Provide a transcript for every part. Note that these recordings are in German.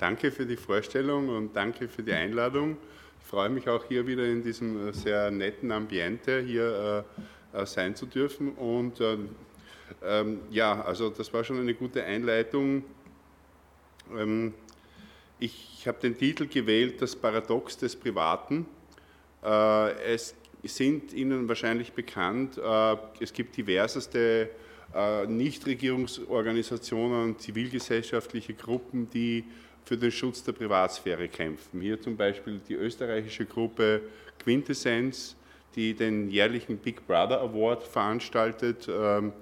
danke für die Vorstellung und danke für die Einladung. Ich freue mich auch hier wieder in diesem sehr netten Ambiente hier äh, sein zu dürfen. Und äh, ähm, ja, also das war schon eine gute Einleitung. Ähm, ich habe den Titel gewählt, das Paradox des Privaten. Äh, es sind Ihnen wahrscheinlich bekannt, äh, es gibt diverseste äh, Nichtregierungsorganisationen, zivilgesellschaftliche Gruppen, die für den Schutz der Privatsphäre kämpfen. Hier zum Beispiel die österreichische Gruppe Quintessenz, die den jährlichen Big Brother Award veranstaltet, ähm,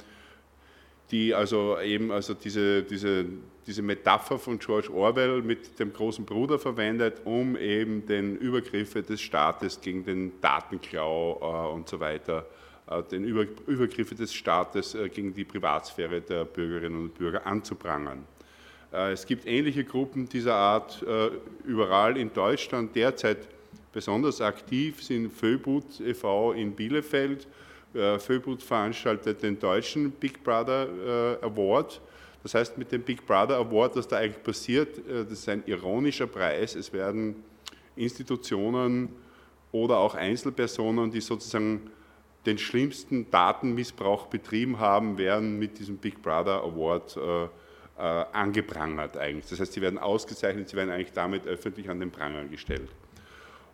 die also eben also diese, diese, diese Metapher von George Orwell mit dem großen Bruder verwendet, um eben den Übergriffe des Staates gegen den Datenklau äh, und so weiter, äh, den Über, Übergriffe des Staates äh, gegen die Privatsphäre der Bürgerinnen und Bürger anzuprangern. Äh, es gibt ähnliche Gruppen dieser Art äh, überall in Deutschland. Derzeit besonders aktiv sind Föbut e.V. in Bielefeld, äh, Föbut veranstaltet den deutschen Big Brother Award. Das heißt, mit dem Big Brother Award, was da eigentlich passiert, das ist ein ironischer Preis. Es werden Institutionen oder auch Einzelpersonen, die sozusagen den schlimmsten Datenmissbrauch betrieben haben, werden mit diesem Big Brother Award äh, äh, angeprangert eigentlich. Das heißt, sie werden ausgezeichnet, sie werden eigentlich damit öffentlich an den Pranger gestellt.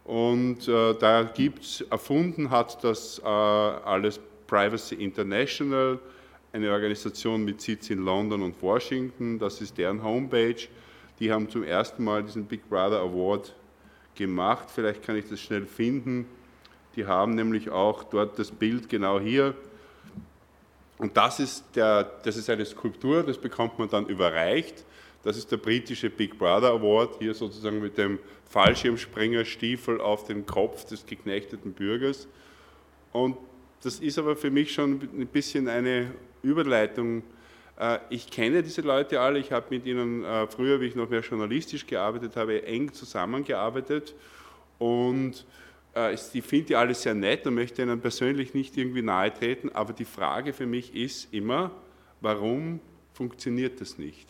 Und äh, da gibt es, erfunden hat das äh, alles Privacy International, eine Organisation mit Sitz in London und Washington. Das ist deren Homepage. Die haben zum ersten Mal diesen Big Brother Award gemacht. Vielleicht kann ich das schnell finden. Die haben nämlich auch dort das Bild genau hier. Und das ist, der, das ist eine Skulptur, das bekommt man dann überreicht. Das ist der britische Big Brother Award, hier sozusagen mit dem Fallschirmspringerstiefel auf dem Kopf des geknechteten Bürgers. Und das ist aber für mich schon ein bisschen eine Überleitung. Äh, ich kenne diese Leute alle, ich habe mit ihnen äh, früher, wie ich noch mehr journalistisch gearbeitet habe, eng zusammengearbeitet und ich finde die alle sehr nett und möchte ihnen persönlich nicht irgendwie nahe treten, aber die Frage für mich ist immer, warum funktioniert das nicht?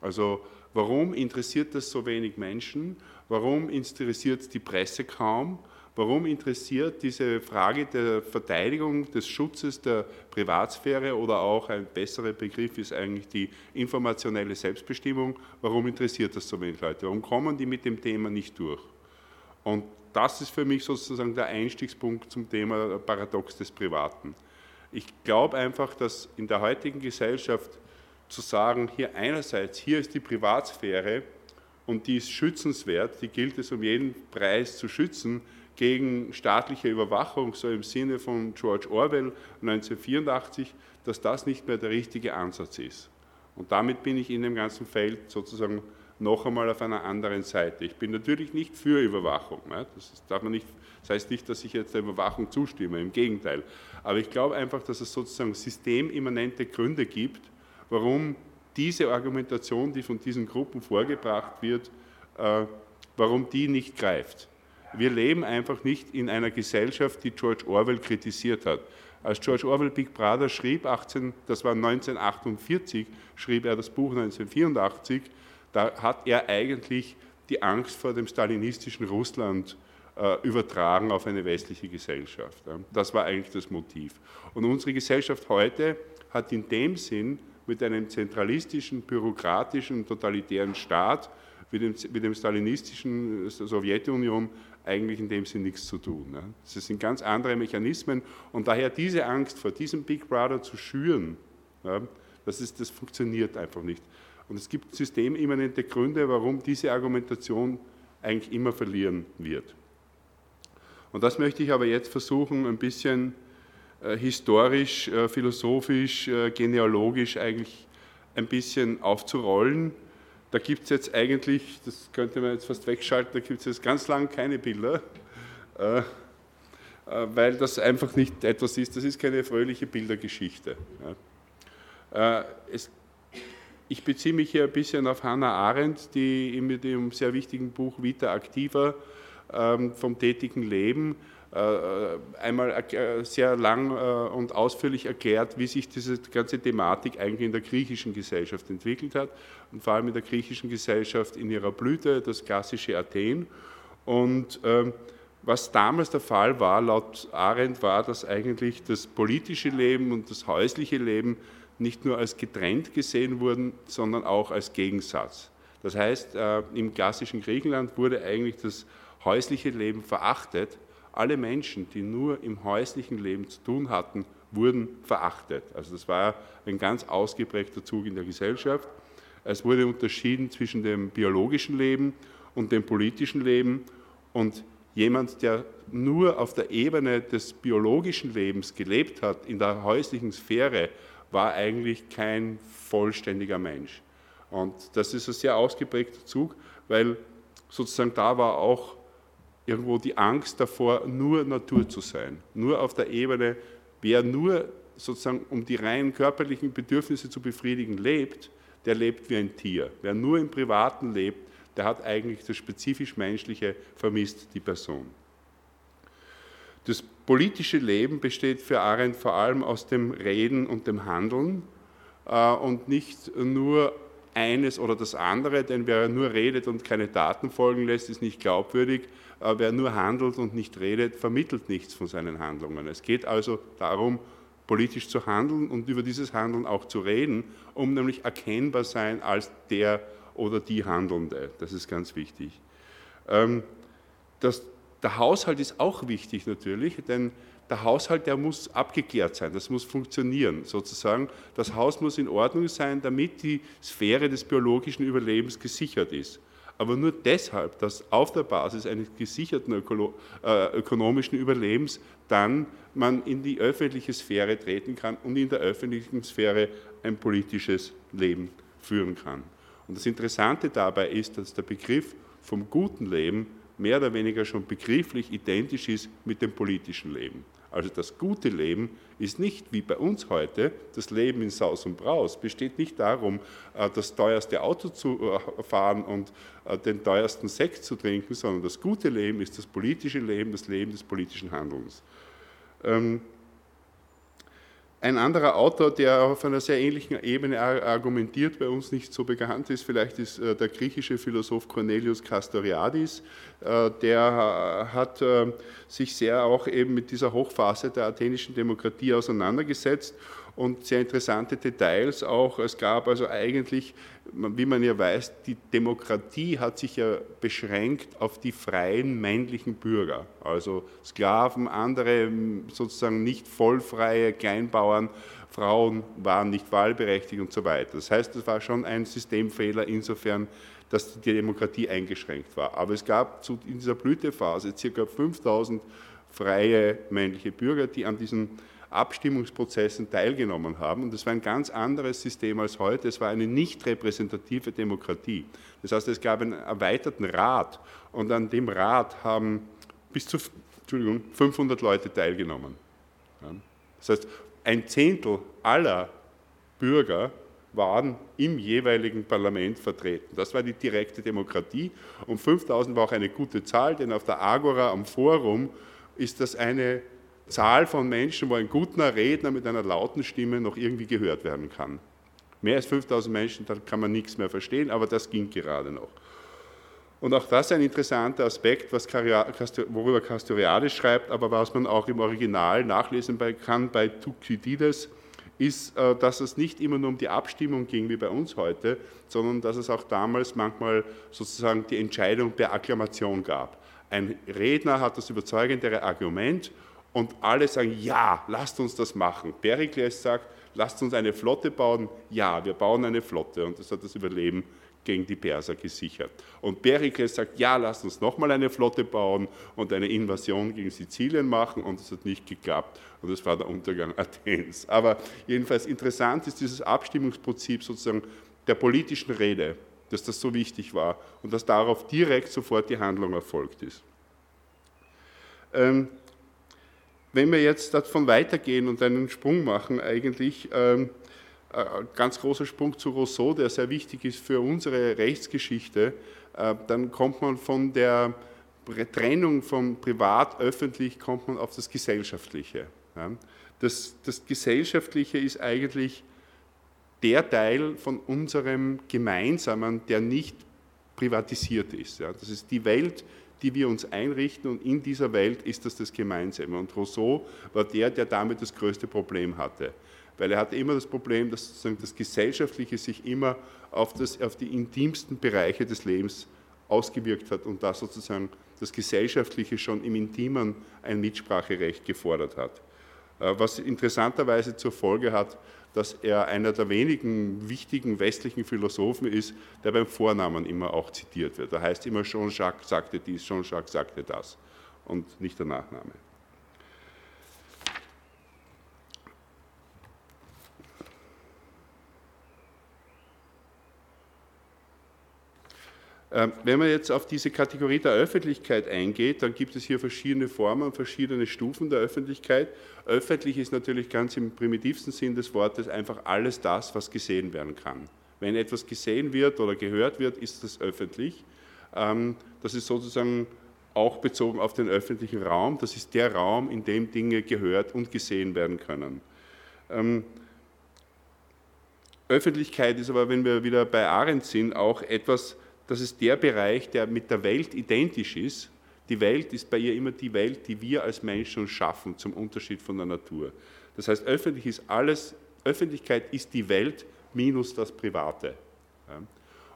Also warum interessiert das so wenig Menschen? Warum interessiert die Presse kaum? Warum interessiert diese Frage der Verteidigung des Schutzes der Privatsphäre oder auch ein besserer Begriff ist eigentlich die informationelle Selbstbestimmung? Warum interessiert das so wenig Leute? Warum kommen die mit dem Thema nicht durch? Und das ist für mich sozusagen der Einstiegspunkt zum Thema Paradox des Privaten. Ich glaube einfach, dass in der heutigen Gesellschaft zu sagen, hier einerseits, hier ist die Privatsphäre und die ist schützenswert, die gilt es um jeden Preis zu schützen gegen staatliche Überwachung, so im Sinne von George Orwell 1984, dass das nicht mehr der richtige Ansatz ist. Und damit bin ich in dem ganzen Feld sozusagen noch einmal auf einer anderen Seite. Ich bin natürlich nicht für Überwachung. Das, darf man nicht, das heißt nicht, dass ich jetzt der Überwachung zustimme, im Gegenteil. Aber ich glaube einfach, dass es sozusagen systemimmanente Gründe gibt, warum diese Argumentation, die von diesen Gruppen vorgebracht wird, äh, warum die nicht greift. Wir leben einfach nicht in einer Gesellschaft, die George Orwell kritisiert hat. Als George Orwell Big Brother schrieb, 18, das war 1948, schrieb er das Buch 1984, da hat er eigentlich die Angst vor dem stalinistischen Russland äh, übertragen auf eine westliche Gesellschaft. Das war eigentlich das Motiv. Und unsere Gesellschaft heute hat in dem Sinn mit einem zentralistischen, bürokratischen, totalitären Staat wie dem, wie dem stalinistischen äh, Sowjetunion eigentlich in dem Sinn nichts zu tun. Das sind ganz andere Mechanismen und daher diese Angst vor diesem Big Brother zu schüren, das, ist, das funktioniert einfach nicht. Und es gibt systemimmanente Gründe, warum diese Argumentation eigentlich immer verlieren wird. Und das möchte ich aber jetzt versuchen, ein bisschen äh, historisch, äh, philosophisch, äh, genealogisch eigentlich ein bisschen aufzurollen. Da gibt es jetzt eigentlich, das könnte man jetzt fast wegschalten, da gibt es jetzt ganz lang keine Bilder, weil das einfach nicht etwas ist, das ist keine fröhliche Bildergeschichte. Es, ich beziehe mich hier ein bisschen auf Hannah Arendt, die mit dem sehr wichtigen Buch Vita Activa ähm, vom tätigen Leben einmal sehr lang und ausführlich erklärt, wie sich diese ganze Thematik eigentlich in der griechischen Gesellschaft entwickelt hat und vor allem in der griechischen Gesellschaft in ihrer Blüte, das klassische Athen. Und ähm, was damals der Fall war, laut Arendt, war, dass eigentlich das politische Leben und das häusliche Leben nicht nur als getrennt gesehen wurden, sondern auch als Gegensatz. Das heißt, äh, im klassischen Griechenland wurde eigentlich das häusliche Leben verachtet. Alle Menschen, die nur im häuslichen Leben zu tun hatten, wurden verachtet. Also das war ein ganz ausgeprägter Zug in der Gesellschaft. Es wurde unterschieden zwischen dem biologischen Leben und dem politischen Leben und jemand, der nur auf der Ebene des biologischen Lebens gelebt hat, in der häuslichen Sphäre, war eigentlich kein vollständiger Mensch. Und das ist ein sehr ausgeprägter Zug, weil sozusagen da war auch irgendwo die Angst davor, nur Natur zu sein. Nur auf der Ebene, wer nur sozusagen um die rein körperlichen Bedürfnisse zu befriedigen lebt, der lebt wie ein Tier. Wer nur im Privaten lebt, der hat eigentlich das spezifisch Menschliche vermisst, die Person. Das politische Leben besteht für Arendt vor allem aus dem Reden und dem Handeln äh, und nicht nur eines oder das andere, denn wer nur redet und keine Daten folgen lässt, ist nicht glaubwürdig. Äh, wer nur handelt und nicht redet, vermittelt nichts von seinen Handlungen. Es geht also darum, politisch zu handeln und über dieses Handeln auch zu reden, um nämlich erkennbar sein als der oder die Handelnde. Das ist ganz wichtig. Ähm, das, der Haushalt ist auch wichtig natürlich, denn der Haushalt, der muss abgeklärt sein, das muss funktionieren sozusagen. Das Haus muss in Ordnung sein, damit die Sphäre des biologischen Überlebens gesichert ist. Aber nur deshalb, dass auf der Basis eines gesicherten äh, ökonomischen Überlebens dann man in die öffentliche Sphäre treten kann und in der öffentlichen Sphäre ein politisches Leben führen kann. Und das Interessante dabei ist, dass der Begriff vom guten Leben mehr oder weniger schon begrifflich identisch ist mit dem politischen Leben. Also das gute Leben ist nicht wie bei uns heute, das Leben in Saus und Braus, besteht nicht darum, äh, das teuerste Auto zu äh, fahren und äh, den teuersten Sekt zu trinken, sondern das gute Leben ist das politische Leben, das Leben des politischen Handelns. Ein anderer Autor, der auf einer sehr ähnlichen Ebene argumentiert, bei uns nicht so bekannt ist, vielleicht ist äh, der griechische Philosoph Cornelius Castoriadis. Äh, der hat äh, sich sehr auch eben mit dieser Hochphase der athenischen Demokratie auseinandergesetzt und sehr interessante Details auch. Es gab also eigentlich, wie man ja weiß, die Demokratie hat sich ja beschränkt auf die freien männlichen Bürger, also Sklaven, andere sozusagen nicht vollfreie Kleinbauern, Frauen waren nicht wahlberechtigt und so weiter. Das heißt, es war schon ein Systemfehler insofern, dass die Demokratie eingeschränkt war. Aber es gab in dieser Blütephase ca. 5000 freie männliche Bürger, die an diesen Abstimmungsprozessen teilgenommen haben. Und das war ein ganz anderes System als heute. Es war eine nicht repräsentative Demokratie. Das heißt, es gab einen erweiterten Rat und an dem Rat haben bis zu Entschuldigung, 500 Leute teilgenommen. Das heißt, ein Zehntel aller Bürger waren im jeweiligen Parlament vertreten. Das war die direkte Demokratie und 5000 war auch eine gute Zahl, denn auf der Agora am Forum ist das eine Zahl von Menschen, wo ein guter Redner mit einer lauten Stimme noch irgendwie gehört werden kann. Mehr als 5000 Menschen, da kann man nichts mehr verstehen, aber das ging gerade noch. Und auch das ist ein interessanter Aspekt, was worüber Castoriadis schreibt, aber was man auch im Original nachlesen kann bei Thukydides, ist, äh, dass es nicht immer nur um die Abstimmung ging wie bei uns heute, sondern dass es auch damals manchmal sozusagen die Entscheidung per Akklamation gab. Ein Redner hat das überzeugendere Argument und alle sagen, ja, lasst uns das machen. Perikles sagt, lasst uns eine Flotte bauen. Ja, wir bauen eine Flotte und das hat das Überleben gegen die Perser gesichert. Und Perikles sagt, ja, lasst uns nochmal eine Flotte bauen und eine Invasion gegen Sizilien machen und das hat nicht geklappt und das war der Untergang Athens. Aber jedenfalls interessant ist dieses Abstimmungsprinzip sozusagen der politischen Rede, dass das so wichtig war und dass darauf direkt sofort die Handlung erfolgt ist. Ähm, wenn wir jetzt davon weitergehen und einen Sprung machen, eigentlich ähm, äh, ganz großer Sprung zu Rousseau, der sehr wichtig ist für unsere Rechtsgeschichte, äh, dann kommt man von der Trennung von privat, öffentlich kommt man auf das Gesellschaftliche. Das, das Gesellschaftliche ist eigentlich der Teil von unserem Gemeinsamen, der nicht privatisiert ist. Das ist die Welt, die wir uns einrichten und in dieser Welt ist das das Gemeinsame. Und Rousseau war der, der damit das größte Problem hatte. Weil er hatte immer das Problem, dass sozusagen das Gesellschaftliche sich immer auf, das, auf die intimsten Bereiche des Lebens ausgewirkt hat und da sozusagen das Gesellschaftliche schon im Intimen ein Mitspracherecht gefordert hat. Äh, was interessanterweise zur Folge hat, dass er einer der wenigen wichtigen westlichen Philosophen ist, der beim Vornamen immer auch zitiert wird. Da heißt immer Jean-Jacques sagte dies, Jean-Jacques sagte das und nicht der Nachname. Wenn man jetzt auf diese Kategorie der Öffentlichkeit eingeht, dann gibt es hier verschiedene Formen, verschiedene Stufen der Öffentlichkeit. Öffentlich ist natürlich ganz im primitivsten Sinn des Wortes einfach alles das, was gesehen werden kann. Wenn etwas gesehen wird oder gehört wird, ist das öffentlich. Ähm, das ist sozusagen auch bezogen auf den öffentlichen Raum. Das ist der Raum, in dem Dinge gehört und gesehen werden können. Ähm, Öffentlichkeit ist aber, wenn wir wieder bei Arendt sind, auch etwas, das ist der Bereich, der mit der Welt identisch ist. Die Welt ist bei ihr immer die Welt, die wir als Menschen schaffen, zum Unterschied von der Natur. Das heißt, öffentlich ist alles, Öffentlichkeit ist die Welt minus das Private.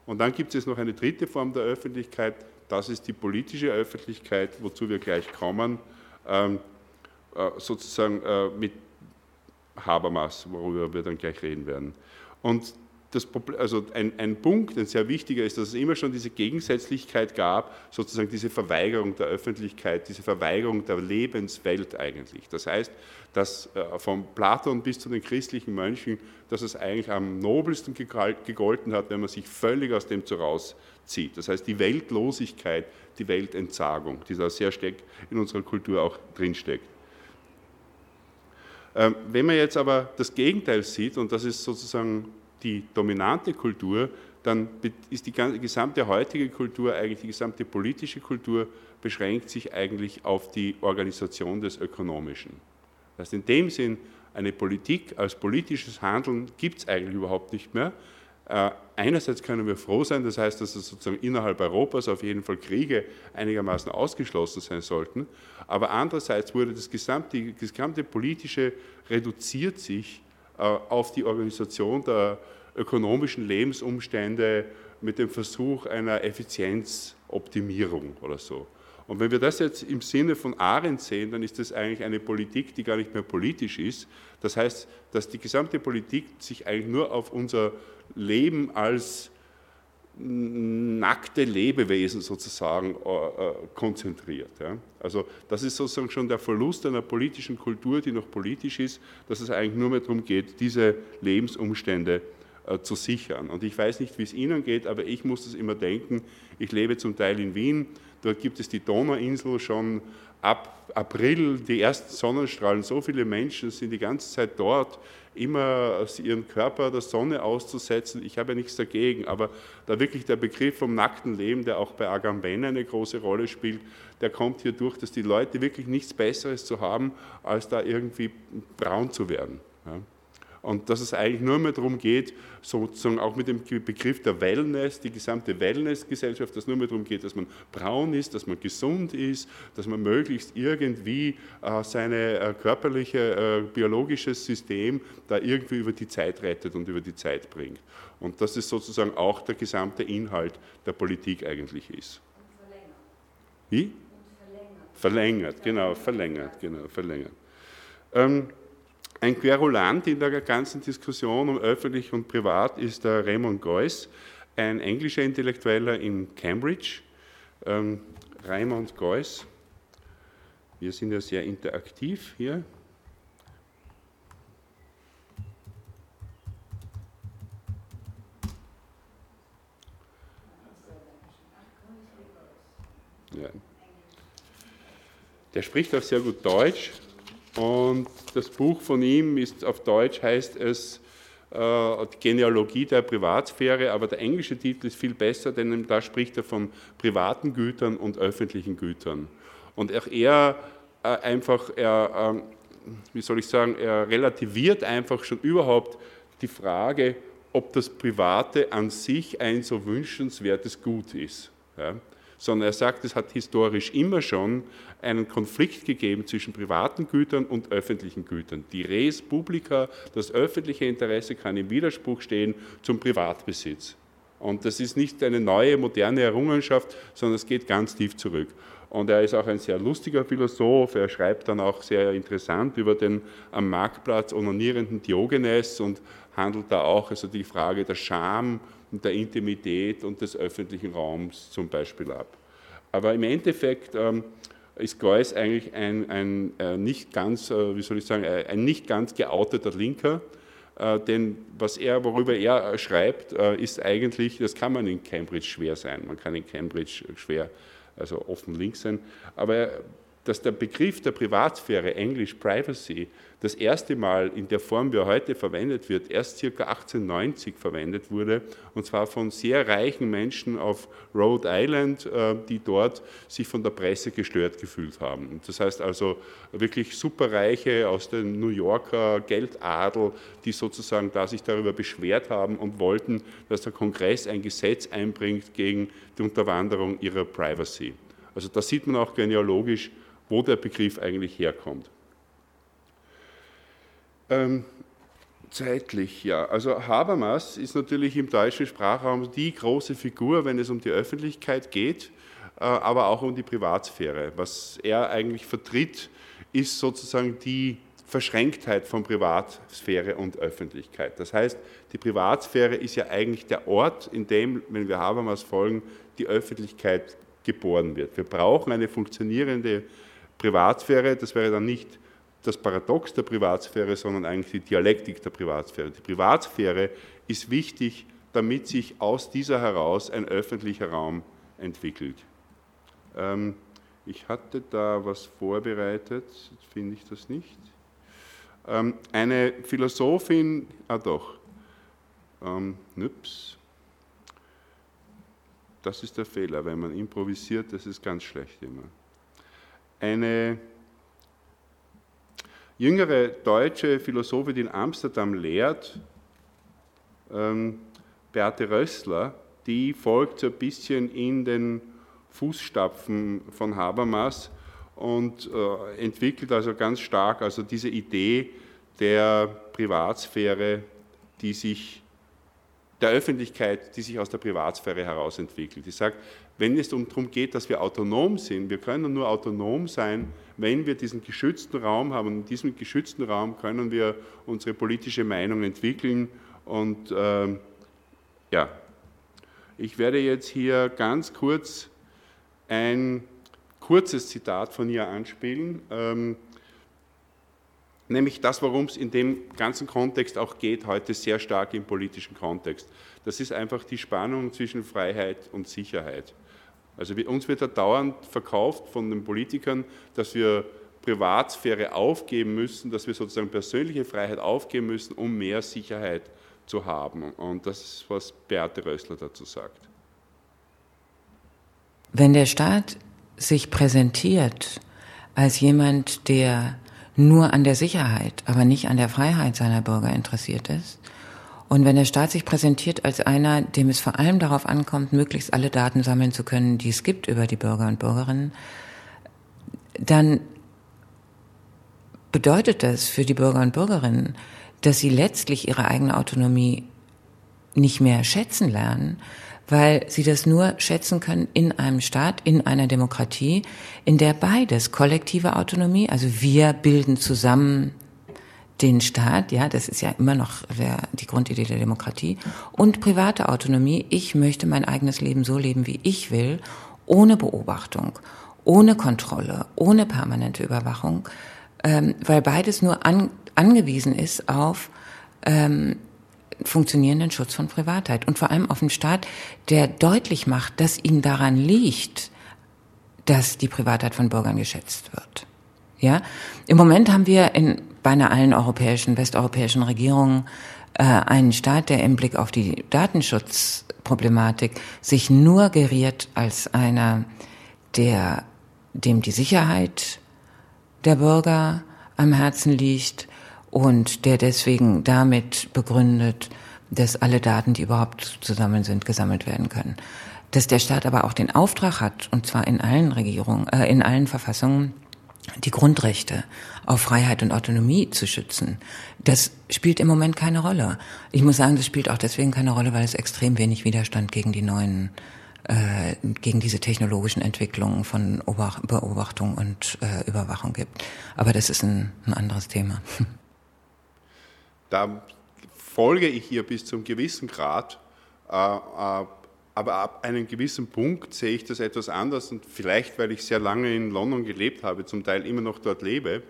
Und dann gibt es noch eine dritte Form der Öffentlichkeit, das ist die politische Öffentlichkeit, wozu wir gleich kommen, ähm, äh, sozusagen äh, mit Habermas, worüber wir dann gleich reden werden. Und das also ein, ein, Punkt, ein sehr wichtiger ist, dass es immer schon diese Gegensätzlichkeit gab, sozusagen diese Verweigerung der Öffentlichkeit, diese Verweigerung der Lebenswelt eigentlich. Das heißt, dass äh, von Platon bis zu den christlichen Mönchen, dass es eigentlich am nobelsten gegolten hat, wenn man sich völlig aus dem zu rauszieht. Das heißt, die Weltlosigkeit, die Weltentsagung, die da sehr stark in unserer Kultur auch drinsteckt. Ähm, wenn man jetzt aber das Gegenteil sieht, und das ist sozusagen die dominante Kultur, dann ist die gesamte heutige Kultur, eigentlich die gesamte politische Kultur, beschränkt sich eigentlich auf die Organisation des Ökonomischen. Das heißt, in dem Sinn, eine Politik als politisches Handeln gibt es eigentlich überhaupt nicht mehr. Äh, einerseits können wir froh sein, das heißt, dass es sozusagen innerhalb Europas auf jeden Fall Kriege einigermaßen ausgeschlossen sein sollten, aber andererseits wurde das gesamte, das gesamte politische reduziert sich auf die Organisation der ökonomischen Lebensumstände mit dem Versuch einer Effizienzoptimierung oder so. Und wenn wir das jetzt im Sinne von Arendt sehen, dann ist das eigentlich eine Politik, die gar nicht mehr politisch ist. Das heißt, dass die gesamte Politik sich eigentlich nur auf unser Leben als nackte Lebewesen sozusagen äh, äh, konzentriert. Also das ist sozusagen schon der Verlust einer politischen Kultur, die noch politisch ist, dass es eigentlich nur mehr darum geht, diese Lebensumstände äh, zu sichern. Und ich weiß nicht, wie es Ihnen geht, aber ich muss das immer denken. Ich lebe zum Teil in Wien, dort gibt es die Donauinsel schon ab April, die ersten Sonnenstrahlen, so viele Menschen sind die ganze Zeit dort immer ihren Körper der Sonne auszusetzen. Ich habe ja nichts dagegen, aber da wirklich der Begriff vom nackten Leben, der auch bei Agamben eine große Rolle spielt, der kommt hier durch, dass die Leute wirklich nichts Besseres zu haben, als da irgendwie braun zu werden. Ja. Und dass es eigentlich nur mehr darum geht, sozusagen auch mit dem Begriff der Wellness, die gesamte Wellness-Gesellschaft, dass es nur mehr darum geht, dass man braun ist, dass man gesund ist, dass man möglichst irgendwie äh, seine äh, körperliche, äh, biologisches System da irgendwie über die Zeit rettet und über die Zeit bringt. Und dass es sozusagen auch der gesamte Inhalt der Politik eigentlich ist. Wie? Verlängert. Verlängert, genau, verlängert, genau, verlängert. Ähm, ein Querulant in der ganzen Diskussion um öffentlich und privat ist der Raymond Geuss, ein englischer Intellektueller in Cambridge. Ähm, Raymond Geuss, wir sind ja sehr interaktiv hier. Ja. Der spricht auch sehr gut Deutsch und das Buch von ihm ist auf Deutsch heißt es die Genealogie der Privatsphäre, aber der englische Titel ist viel besser, denn da spricht er von privaten Gütern und öffentlichen Gütern. Und auch er einfach, er, ähm, wie soll ich sagen, er relativiert einfach schon überhaupt die Frage, ob das Private an sich ein so wünschenswertes Gut ist. Ja? Sondern er sagt, es hat historisch immer schon einen Konflikt gegeben zwischen privaten Gütern und öffentlichen Gütern. Die Res Publica, das öffentliche Interesse, kann im Widerspruch stehen zum Privatbesitz. Und das ist nicht eine neue, moderne Errungenschaft, sondern es geht ganz tief zurück. Und er ist auch ein sehr lustiger Philosoph. Er schreibt dann auch sehr interessant über den am Marktplatz onanierenden Diogenes und handelt da auch also die Frage der Scham der Intimität und des öffentlichen Raums zum Beispiel ab. Aber im Endeffekt ähm, ist Geuss eigentlich ein, ein äh, nicht ganz, äh, wie soll ich sagen, äh, ein nicht ganz geouteter Linker, äh, denn was er, worüber er äh, schreibt, äh, ist eigentlich, das kann man in Cambridge schwer sein. Man kann in Cambridge schwer, also offen links sein, aber dass der Begriff der Privatsphäre, englisch Privacy, das erste Mal in der Form, wie er heute verwendet wird, erst ca. 1890 verwendet wurde, und zwar von sehr reichen Menschen auf Rhode Island, äh, die dort sich von der Presse gestört gefühlt haben. Das heißt also wirklich superreiche aus dem New Yorker Geldadel, die sozusagen da sich darüber beschwert haben und wollten, dass der Kongress ein Gesetz einbringt gegen die Unterwanderung ihrer Privacy. Also da sieht man auch genealogisch, wo der Begriff eigentlich herkommt. Ähm, zeitlich, ja. Also Habermas ist natürlich im deutschen Sprachraum die große Figur, wenn es um die Öffentlichkeit geht, äh, aber auch um die Privatsphäre. Was er eigentlich vertritt, ist sozusagen die Verschränktheit von Privatsphäre und Öffentlichkeit. Das heißt, die Privatsphäre ist ja eigentlich der Ort, in dem, wenn wir Habermas folgen, die Öffentlichkeit geboren wird. Wir brauchen eine funktionierende Privatsphäre, das wäre dann nicht das Paradox der Privatsphäre, sondern eigentlich die Dialektik der Privatsphäre. Die Privatsphäre ist wichtig, damit sich aus dieser heraus ein öffentlicher Raum entwickelt. Ähm, ich hatte da was vorbereitet, finde ich das nicht. Ähm, eine Philosophin, ah doch, ähm, nüps, das ist der Fehler, wenn man improvisiert, das ist ganz schlecht immer. Eine jüngere deutsche Philosophin, die in Amsterdam lehrt, ähm, Beate Rössler, die folgt so ein bisschen in den Fußstapfen von Habermas und äh, entwickelt also ganz stark also diese Idee der Privatsphäre, die sich der Öffentlichkeit, die sich aus der Privatsphäre heraus entwickelt. Ich sage, wenn es darum geht, dass wir autonom sind, wir können nur autonom sein, wenn wir diesen geschützten Raum haben. In diesem geschützten Raum können wir unsere politische Meinung entwickeln. Und äh, ja, ich werde jetzt hier ganz kurz ein kurzes Zitat von ihr anspielen. Ähm, nämlich das, worum es in dem ganzen Kontext auch geht, heute sehr stark im politischen Kontext. Das ist einfach die Spannung zwischen Freiheit und Sicherheit. Also uns wird da dauernd verkauft von den Politikern, dass wir Privatsphäre aufgeben müssen, dass wir sozusagen persönliche Freiheit aufgeben müssen, um mehr Sicherheit zu haben. Und das ist, was Beate Rössler dazu sagt. Wenn der Staat sich präsentiert als jemand, der nur an der Sicherheit, aber nicht an der Freiheit seiner Bürger interessiert ist, und wenn der Staat sich präsentiert als einer, dem es vor allem darauf ankommt, möglichst alle Daten sammeln zu können, die es gibt über die Bürger und Bürgerinnen, dann bedeutet das für die Bürger und Bürgerinnen, dass sie letztlich ihre eigene Autonomie nicht mehr schätzen lernen, weil sie das nur schätzen können in einem Staat, in einer Demokratie, in der beides, kollektive Autonomie, also wir bilden zusammen den Staat, ja, das ist ja immer noch der, die Grundidee der Demokratie, und private Autonomie. Ich möchte mein eigenes Leben so leben, wie ich will, ohne Beobachtung, ohne Kontrolle, ohne permanente Überwachung, ähm, weil beides nur an, angewiesen ist auf ähm, funktionierenden Schutz von Privatheit und vor allem auf einen Staat, der deutlich macht, dass ihm daran liegt, dass die Privatheit von Bürgern geschätzt wird. Ja, im Moment haben wir in beinahe allen europäischen, westeuropäischen Regierungen äh, einen Staat, der im Blick auf die Datenschutzproblematik sich nur geriert als einer, der dem die Sicherheit der Bürger am Herzen liegt und der deswegen damit begründet, dass alle Daten, die überhaupt zusammen sind, gesammelt werden können. Dass der Staat aber auch den Auftrag hat, und zwar in allen Regierungen, äh, in allen Verfassungen, die Grundrechte auf Freiheit und Autonomie zu schützen, das spielt im Moment keine Rolle. Ich muss sagen, das spielt auch deswegen keine Rolle, weil es extrem wenig Widerstand gegen die neuen, äh, gegen diese technologischen Entwicklungen von Beobachtung und äh, Überwachung gibt. Aber das ist ein, ein anderes Thema. Da folge ich hier bis zum gewissen Grad. Äh, äh, aber ab einem gewissen Punkt sehe ich das etwas anders und vielleicht, weil ich sehr lange in London gelebt habe, zum Teil immer noch dort lebe,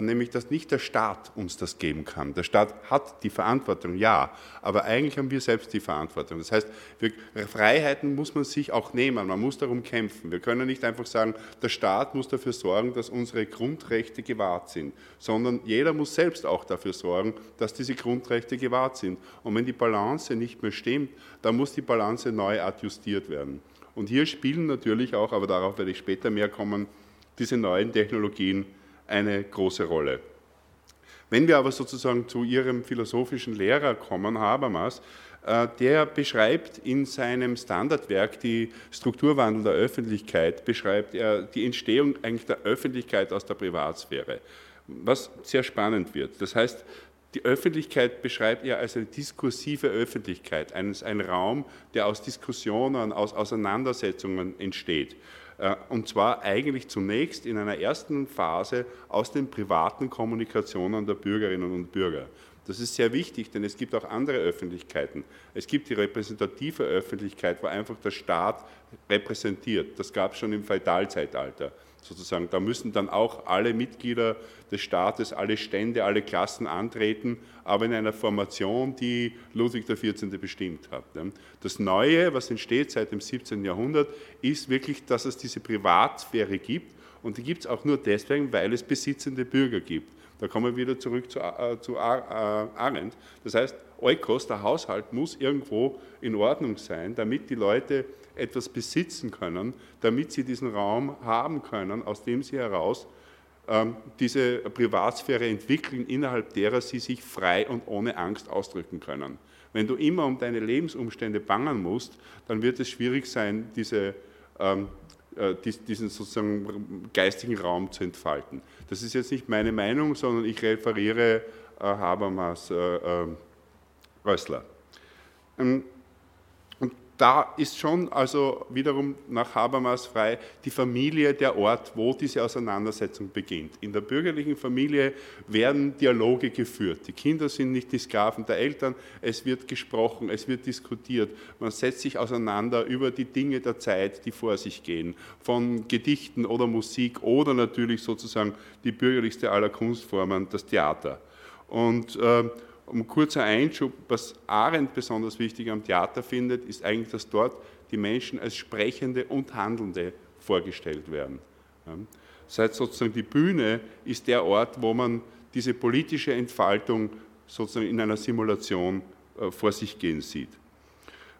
nämlich dass nicht der Staat uns das geben kann. Der Staat hat die Verantwortung, ja, aber eigentlich haben wir selbst die Verantwortung. Das heißt, wir, Freiheiten muss man sich auch nehmen, man muss darum kämpfen. Wir können nicht einfach sagen, der Staat muss dafür sorgen, dass unsere Grundrechte gewahrt sind, sondern jeder muss selbst auch dafür sorgen, dass diese Grundrechte gewahrt sind. Und wenn die Balance nicht mehr stimmt, dann muss die Balance neu adjustiert werden. Und hier spielen natürlich auch, aber darauf werde ich später mehr kommen, diese neuen Technologien eine große Rolle. Wenn wir aber sozusagen zu Ihrem philosophischen Lehrer kommen, Habermas, äh, der beschreibt in seinem Standardwerk die Strukturwandel der Öffentlichkeit, beschreibt er die Entstehung eigentlich der Öffentlichkeit aus der Privatsphäre, was sehr spannend wird. Das heißt, die Öffentlichkeit beschreibt er als eine diskursive Öffentlichkeit, ein Raum, der aus Diskussionen, aus Auseinandersetzungen entsteht. Äh, und zwar eigentlich zunächst in einer ersten Phase aus den privaten Kommunikationen der Bürgerinnen und Bürger. Das ist sehr wichtig, denn es gibt auch andere Öffentlichkeiten. Es gibt die repräsentative Öffentlichkeit, wo einfach der Staat repräsentiert. Das gab es schon im Feudalzeitalter sozusagen. Da müssen dann auch alle Mitglieder des Staates, alle Stände, alle Klassen antreten, aber in einer Formation, die Ludwig XIV. bestimmt hat. Das Neue, was entsteht seit dem 17. Jahrhundert, ist wirklich, dass es diese Privatsphäre gibt und die gibt es auch nur deswegen, weil es besitzende Bürger gibt. Da kommen wir wieder zurück zu, äh, zu Arendt. Das heißt, Eukos, der Haushalt, muss irgendwo in Ordnung sein, damit die Leute etwas besitzen können, damit sie diesen Raum haben können, aus dem sie heraus ähm, diese Privatsphäre entwickeln, innerhalb derer sie sich frei und ohne Angst ausdrücken können. Wenn du immer um deine Lebensumstände bangen musst, dann wird es schwierig sein, diese, ähm, äh, diesen sozusagen geistigen Raum zu entfalten. Das ist jetzt nicht meine Meinung, sondern ich referiere äh, Habermas äh, äh, Rössler. Ähm, da ist schon also wiederum nach Habermas frei die Familie der Ort, wo diese Auseinandersetzung beginnt. In der bürgerlichen Familie werden Dialoge geführt. Die Kinder sind nicht die Sklaven der Eltern, es wird gesprochen, es wird diskutiert. Man setzt sich auseinander über die Dinge der Zeit, die vor sich gehen, von Gedichten oder Musik oder natürlich sozusagen die bürgerlichste aller Kunstformen, das Theater. Und äh, um kurzer Einschub, was Arendt besonders wichtig am Theater findet, ist eigentlich, dass dort die Menschen als Sprechende und Handelnde vorgestellt werden. Das heißt sozusagen, die Bühne ist der Ort, wo man diese politische Entfaltung sozusagen in einer Simulation äh, vor sich gehen sieht.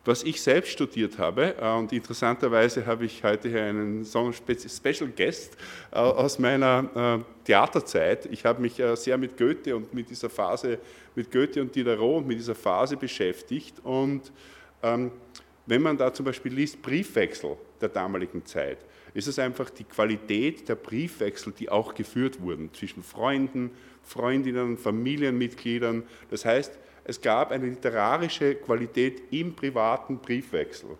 Was ich selbst studiert habe, äh, und interessanterweise habe ich heute hier einen Special Guest äh, aus meiner äh, Theaterzeit. Ich habe mich sehr mit Goethe und mit dieser Phase, mit Goethe und Diderot und mit dieser Phase beschäftigt. Und ähm, wenn man da zum Beispiel liest Briefwechsel der damaligen Zeit, ist es einfach die Qualität der Briefwechsel, die auch geführt wurden zwischen Freunden, Freundinnen, Familienmitgliedern. Das heißt, es gab eine literarische Qualität im privaten Briefwechsel.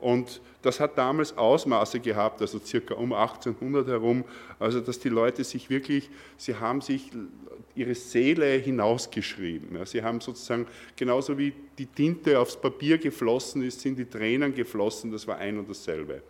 Und das hat damals Ausmaße gehabt, also circa um 1800 herum, also dass die Leute sich wirklich, sie haben sich ihre Seele hinausgeschrieben. Ja, sie haben sozusagen, genauso wie die Tinte aufs Papier geflossen ist, sind die Tränen geflossen, das war ein und dasselbe.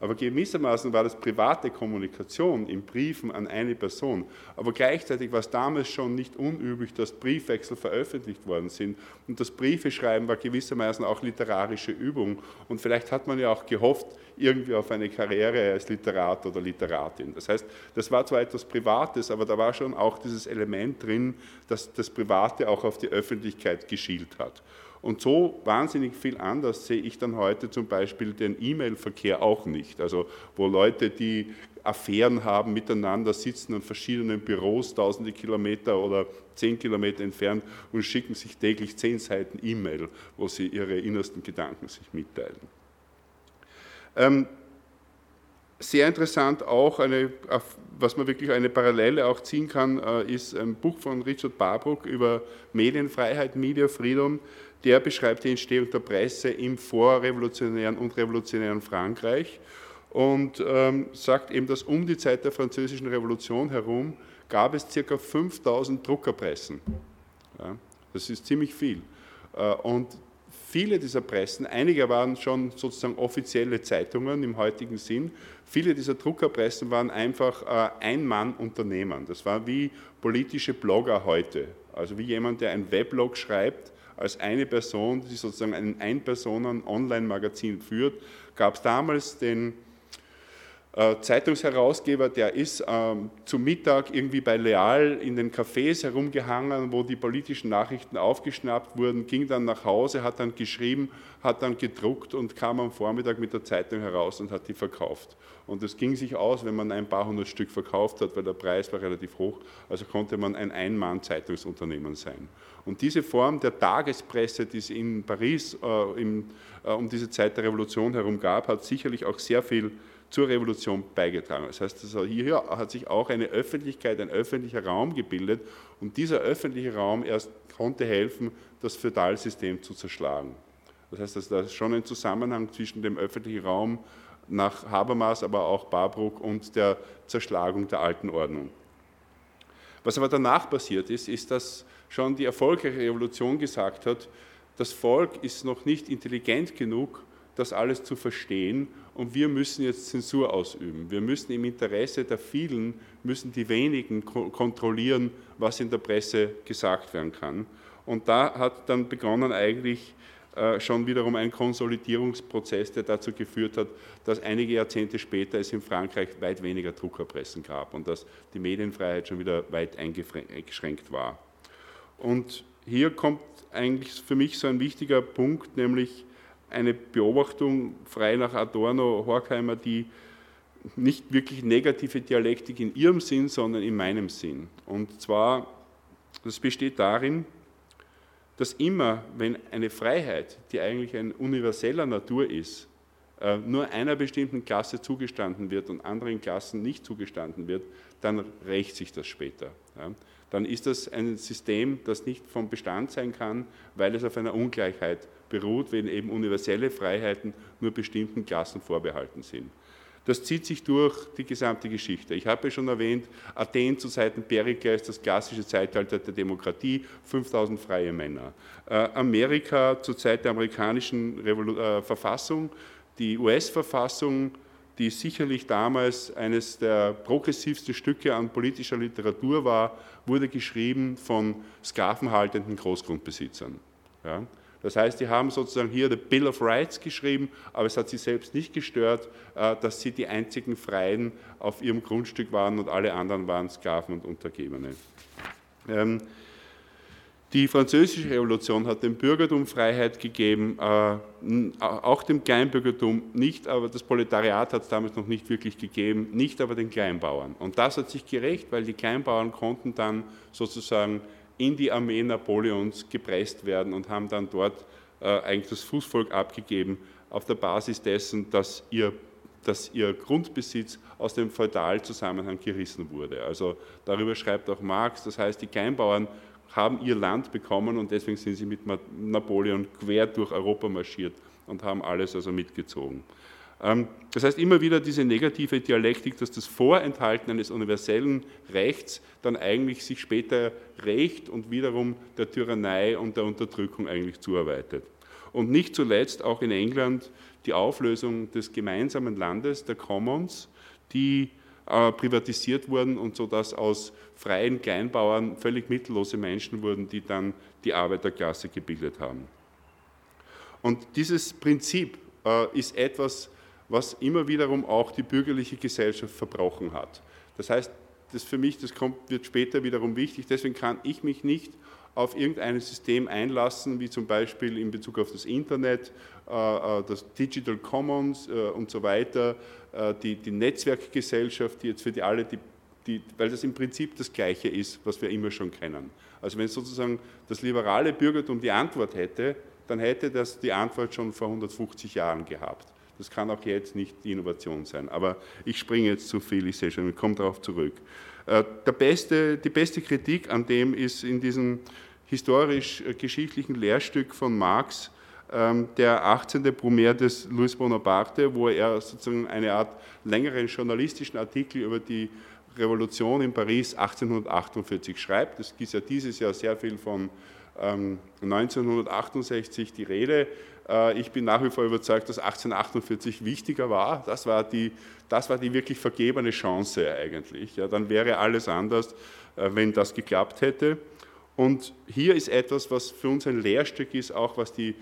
Aber gewissermaßen war das private Kommunikation in Briefen an eine Person. Aber gleichzeitig war es damals schon nicht unüblich, dass Briefwechsel veröffentlicht worden sind. Und das Briefeschreiben war gewissermaßen auch literarische Übung. Und vielleicht hat man ja auch gehofft, irgendwie auf eine Karriere als Literat oder Literatin. Das heißt, das war zwar etwas Privates, aber da war schon auch dieses Element drin, dass das Private auch auf die Öffentlichkeit geschielt hat. Und so wahnsinnig viel anders sehe ich dann heute zum Beispiel den E-Mail-Verkehr auch nicht. Also wo Leute, die Affären haben, miteinander sitzen an verschiedenen Büros, tausende Kilometer oder zehn Kilometer entfernt und schicken sich täglich zehn Seiten E-Mail, wo sie ihre innersten Gedanken sich mitteilen. Ähm, sehr interessant auch, eine, was man wirklich eine Parallele auch ziehen kann, äh, ist ein Buch von Richard Barbrook über Medienfreiheit, Media Freedom. Der beschreibt die Entstehung der Presse im vorrevolutionären und revolutionären Frankreich und ähm, sagt eben, dass um die Zeit der Französischen Revolution herum gab es ca. 5000 Druckerpressen. Ja, das ist ziemlich viel. Äh, und viele dieser Pressen, einige waren schon sozusagen offizielle Zeitungen im heutigen Sinn, viele dieser Druckerpressen waren einfach äh, Ein-Mann-Unternehmen. Das war wie politische Blogger heute. Also wie jemand, der ein Weblog schreibt, als eine Person, die sozusagen ein Ein-Personen-Online-Magazin führt, gab es damals den Zeitungsherausgeber, der ist ähm, zum Mittag irgendwie bei Leal in den Cafés herumgehangen, wo die politischen Nachrichten aufgeschnappt wurden, ging dann nach Hause, hat dann geschrieben, hat dann gedruckt und kam am Vormittag mit der Zeitung heraus und hat die verkauft. Und es ging sich aus, wenn man ein paar hundert Stück verkauft hat, weil der Preis war relativ hoch, also konnte man ein Ein-Mann-Zeitungsunternehmen sein. Und diese Form der Tagespresse, die es in Paris äh, im, äh, um diese Zeit der Revolution herum gab, hat sicherlich auch sehr viel zur Revolution beigetragen. Das heißt, also hier hat sich auch eine Öffentlichkeit, ein öffentlicher Raum gebildet und dieser öffentliche Raum erst konnte helfen, das Feudalsystem zu zerschlagen. Das heißt, dass da ist schon ein Zusammenhang zwischen dem öffentlichen Raum nach Habermas, aber auch Barbruck und der Zerschlagung der alten Ordnung. Was aber danach passiert ist, ist, dass schon die erfolgreiche Revolution gesagt hat, das Volk ist noch nicht intelligent genug, das alles zu verstehen und wir müssen jetzt Zensur ausüben. Wir müssen im Interesse der vielen, müssen die wenigen kontrollieren, was in der Presse gesagt werden kann. Und da hat dann begonnen eigentlich äh, schon wiederum ein Konsolidierungsprozess, der dazu geführt hat, dass einige Jahrzehnte später es in Frankreich weit weniger Druckerpressen gab und dass die Medienfreiheit schon wieder weit eingeschränkt war. Und hier kommt eigentlich für mich so ein wichtiger Punkt, nämlich eine Beobachtung frei nach Adorno, Horkheimer, die nicht wirklich negative Dialektik in ihrem Sinn, sondern in meinem Sinn. Und zwar, das besteht darin, dass immer, wenn eine Freiheit, die eigentlich ein universeller Natur ist, äh, nur einer bestimmten Klasse zugestanden wird und anderen Klassen nicht zugestanden wird, dann rächt sich das später. Dann ist das ein System, das nicht vom Bestand sein kann, weil es auf einer Ungleichheit beruht, wenn eben universelle Freiheiten nur bestimmten Klassen vorbehalten sind. Das zieht sich durch die gesamte Geschichte. Ich habe ja schon erwähnt, Athen zu Zeiten Perikles, das klassische Zeitalter der Demokratie, 5000 freie Männer. Äh, Amerika zur Zeit der amerikanischen Revolu äh, Verfassung, die US-Verfassung, die sicherlich damals eines der progressivsten Stücke an politischer Literatur war, wurde geschrieben von sklavenhaltenden Großgrundbesitzern. Ja? Das heißt, die haben sozusagen hier the Bill of Rights geschrieben, aber es hat sie selbst nicht gestört, äh, dass sie die einzigen Freien auf ihrem Grundstück waren und alle anderen waren Sklaven und Untergebene. Ähm, die französische Revolution hat dem Bürgertum Freiheit gegeben, äh, auch dem Kleinbürgertum nicht, aber das Proletariat hat es damals noch nicht wirklich gegeben, nicht aber den Kleinbauern. Und das hat sich gerecht, weil die Kleinbauern konnten dann sozusagen in die Armee Napoleons gepresst werden und haben dann dort äh, eigentlich das Fußvolk abgegeben, auf der Basis dessen, dass ihr, dass ihr Grundbesitz aus dem Feudalzusammenhang gerissen wurde. Also darüber schreibt auch Marx, das heißt, die Kleinbauern haben ihr Land bekommen und deswegen sind sie mit Napoleon quer durch Europa marschiert und haben alles also mitgezogen. Ähm, das heißt immer wieder diese negative Dialektik, dass das Vorenthalten eines universellen Rechts dann eigentlich sich später rächt und wiederum der Tyrannei und der Unterdrückung eigentlich zuarbeitet. Und nicht zuletzt auch in England die Auflösung des gemeinsamen Landes, der Commons, die äh, privatisiert wurden und so dass aus freien Kleinbauern völlig mittellose Menschen wurden, die dann die Arbeiterklasse gebildet haben. Und dieses Prinzip äh, ist etwas, was immer wiederum auch die bürgerliche Gesellschaft verbrochen hat. Das heißt, das für mich, das kommt, wird später wiederum wichtig, deswegen kann ich mich nicht auf irgendein System einlassen, wie zum Beispiel in Bezug auf das Internet, äh, äh, das Digital Commons äh, und so weiter, die, die Netzwerkgesellschaft, die jetzt für die alle, die, die, weil das im Prinzip das Gleiche ist, was wir immer schon kennen. Also wenn sozusagen das liberale Bürgertum die Antwort hätte, dann hätte das die Antwort schon vor 150 Jahren gehabt. Das kann auch jetzt nicht die Innovation sein. Aber ich springe jetzt zu viel, ich sehe schon, ich komme darauf zurück. Der beste, die beste Kritik an dem ist in diesem historisch-geschichtlichen Lehrstück von Marx, ähm, der 18. Brumaire des Louis Bonaparte, wo er sozusagen eine Art längeren journalistischen Artikel über die Revolution in Paris 1848 schreibt. Es ist ja dieses Jahr sehr viel von 1968 ähm, die Rede. Äh, ich bin nach wie vor überzeugt, dass 1848 wichtiger war. Das war die, das war die wirklich vergebene Chance eigentlich. Ja, dann wäre alles anders, äh, wenn das geklappt hätte. Und hier ist etwas, was für uns ein Lehrstück ist, auch was die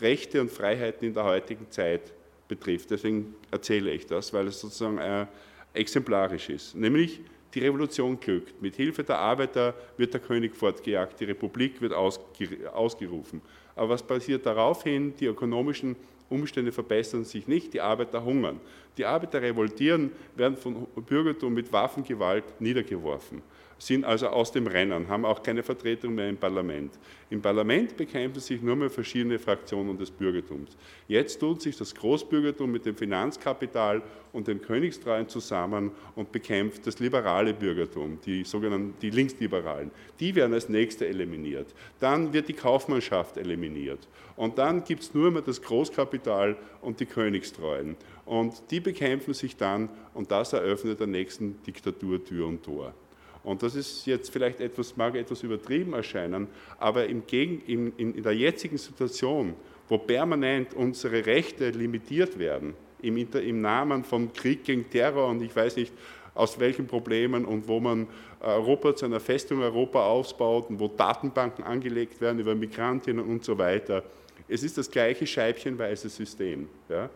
Rechte und Freiheiten in der heutigen Zeit betrifft. Deswegen erzähle ich das, weil es sozusagen äh, exemplarisch ist. Nämlich die Revolution glückt. Mit Hilfe der Arbeiter wird der König fortgejagt, die Republik wird ausgerufen. Aber was passiert daraufhin? Die ökonomischen Umstände verbessern sich nicht, die Arbeiter hungern. Die Arbeiter revoltieren, werden von Bürgertum mit Waffengewalt niedergeworfen sind also aus dem Rennen, haben auch keine Vertretung mehr im Parlament. Im Parlament bekämpfen sich nur mehr verschiedene Fraktionen des Bürgertums. Jetzt tut sich das Großbürgertum mit dem Finanzkapital und den Königstreuen zusammen und bekämpft das liberale Bürgertum, die sogenannten die Linksliberalen. Die werden als Nächste eliminiert. Dann wird die Kaufmannschaft eliminiert. Und dann gibt es nur mehr das Großkapital und die Königstreuen. Und die bekämpfen sich dann und das eröffnet der nächsten Diktatur Tür und Tor. Und das ist jetzt vielleicht etwas, mag etwas übertrieben erscheinen, aber im Gegen, in, in der jetzigen Situation, wo permanent unsere Rechte limitiert werden, im, im Namen von Krieg gegen Terror und ich weiß nicht, aus welchen Problemen und wo man Europa zu einer Festung Europa aufbaut und wo Datenbanken angelegt werden über Migrantinnen und so weiter. Es ist das gleiche scheibchenweise System. Ja.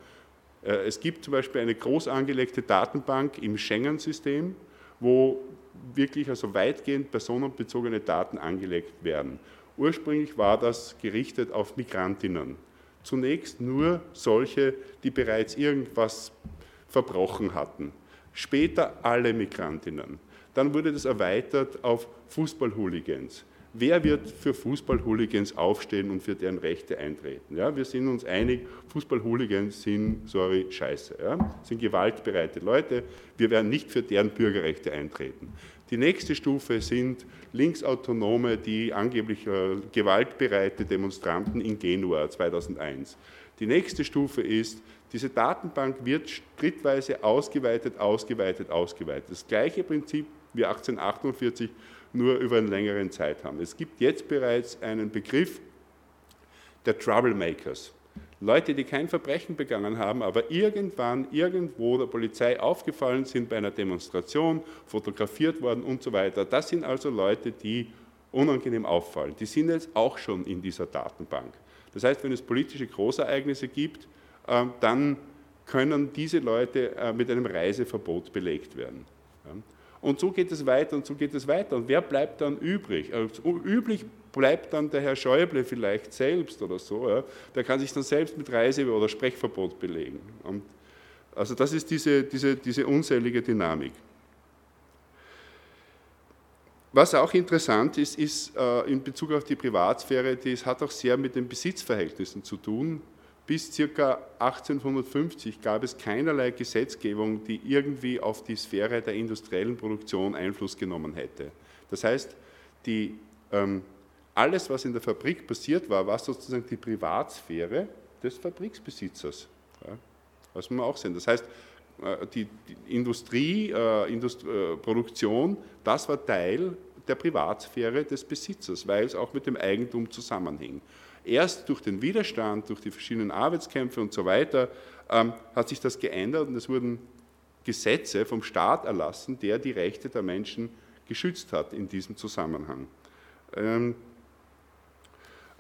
Äh, es gibt zum Beispiel eine groß angelegte Datenbank im Schengen-System, wo wirklich also weitgehend personenbezogene Daten angelegt werden. Ursprünglich war das gerichtet auf Migrantinnen. Zunächst nur solche, die bereits irgendwas verbrochen hatten. Später alle Migrantinnen. Dann wurde das erweitert auf Fußballhooligans. Wer wird für Fußballhooligans aufstehen und für deren Rechte eintreten? Ja, wir sind uns einig, Fußballhooligans sind, sorry, scheiße. Ja, sind gewaltbereite Leute. Wir werden nicht für deren Bürgerrechte eintreten. Die nächste Stufe sind Linksautonome, die angeblich äh, gewaltbereite Demonstranten in Genua 2001. Die nächste Stufe ist, diese Datenbank wird schrittweise ausgeweitet, ausgeweitet, ausgeweitet. Das gleiche Prinzip wie 1848 nur über einen längeren Zeitraum. Es gibt jetzt bereits einen Begriff der Troublemakers. Leute, die kein Verbrechen begangen haben, aber irgendwann, irgendwo der Polizei aufgefallen sind bei einer Demonstration, fotografiert worden und so weiter. Das sind also Leute, die unangenehm auffallen. Die sind jetzt auch schon in dieser Datenbank. Das heißt, wenn es politische Großereignisse gibt, ähm, dann können diese Leute äh, mit einem Reiseverbot belegt werden. Und so geht es weiter und so geht es weiter. Und wer bleibt dann übrig? Also üblich bleibt dann der Herr Schäuble vielleicht selbst oder so. Ja. Der kann sich dann selbst mit Reise- oder Sprechverbot belegen. Und also das ist diese, diese, diese unselige Dynamik. Was auch interessant ist, ist äh, in Bezug auf die Privatsphäre, das hat auch sehr mit den Besitzverhältnissen zu tun. Bis ca. 1850 gab es keinerlei Gesetzgebung, die irgendwie auf die Sphäre der industriellen Produktion Einfluss genommen hätte. Das heißt, die, ähm, alles, was in der Fabrik passiert war, war sozusagen die Privatsphäre des Fabriksbesitzers. Ja, was man auch sehen. Das heißt, äh, die, die Industrie, äh, Indust äh, Produktion, das war Teil der Privatsphäre des Besitzers, weil es auch mit dem Eigentum zusammenhing. Erst durch den Widerstand, durch die verschiedenen Arbeitskämpfe und so weiter ähm, hat sich das geändert und es wurden Gesetze vom Staat erlassen, der die Rechte der Menschen geschützt hat in diesem Zusammenhang. Ähm,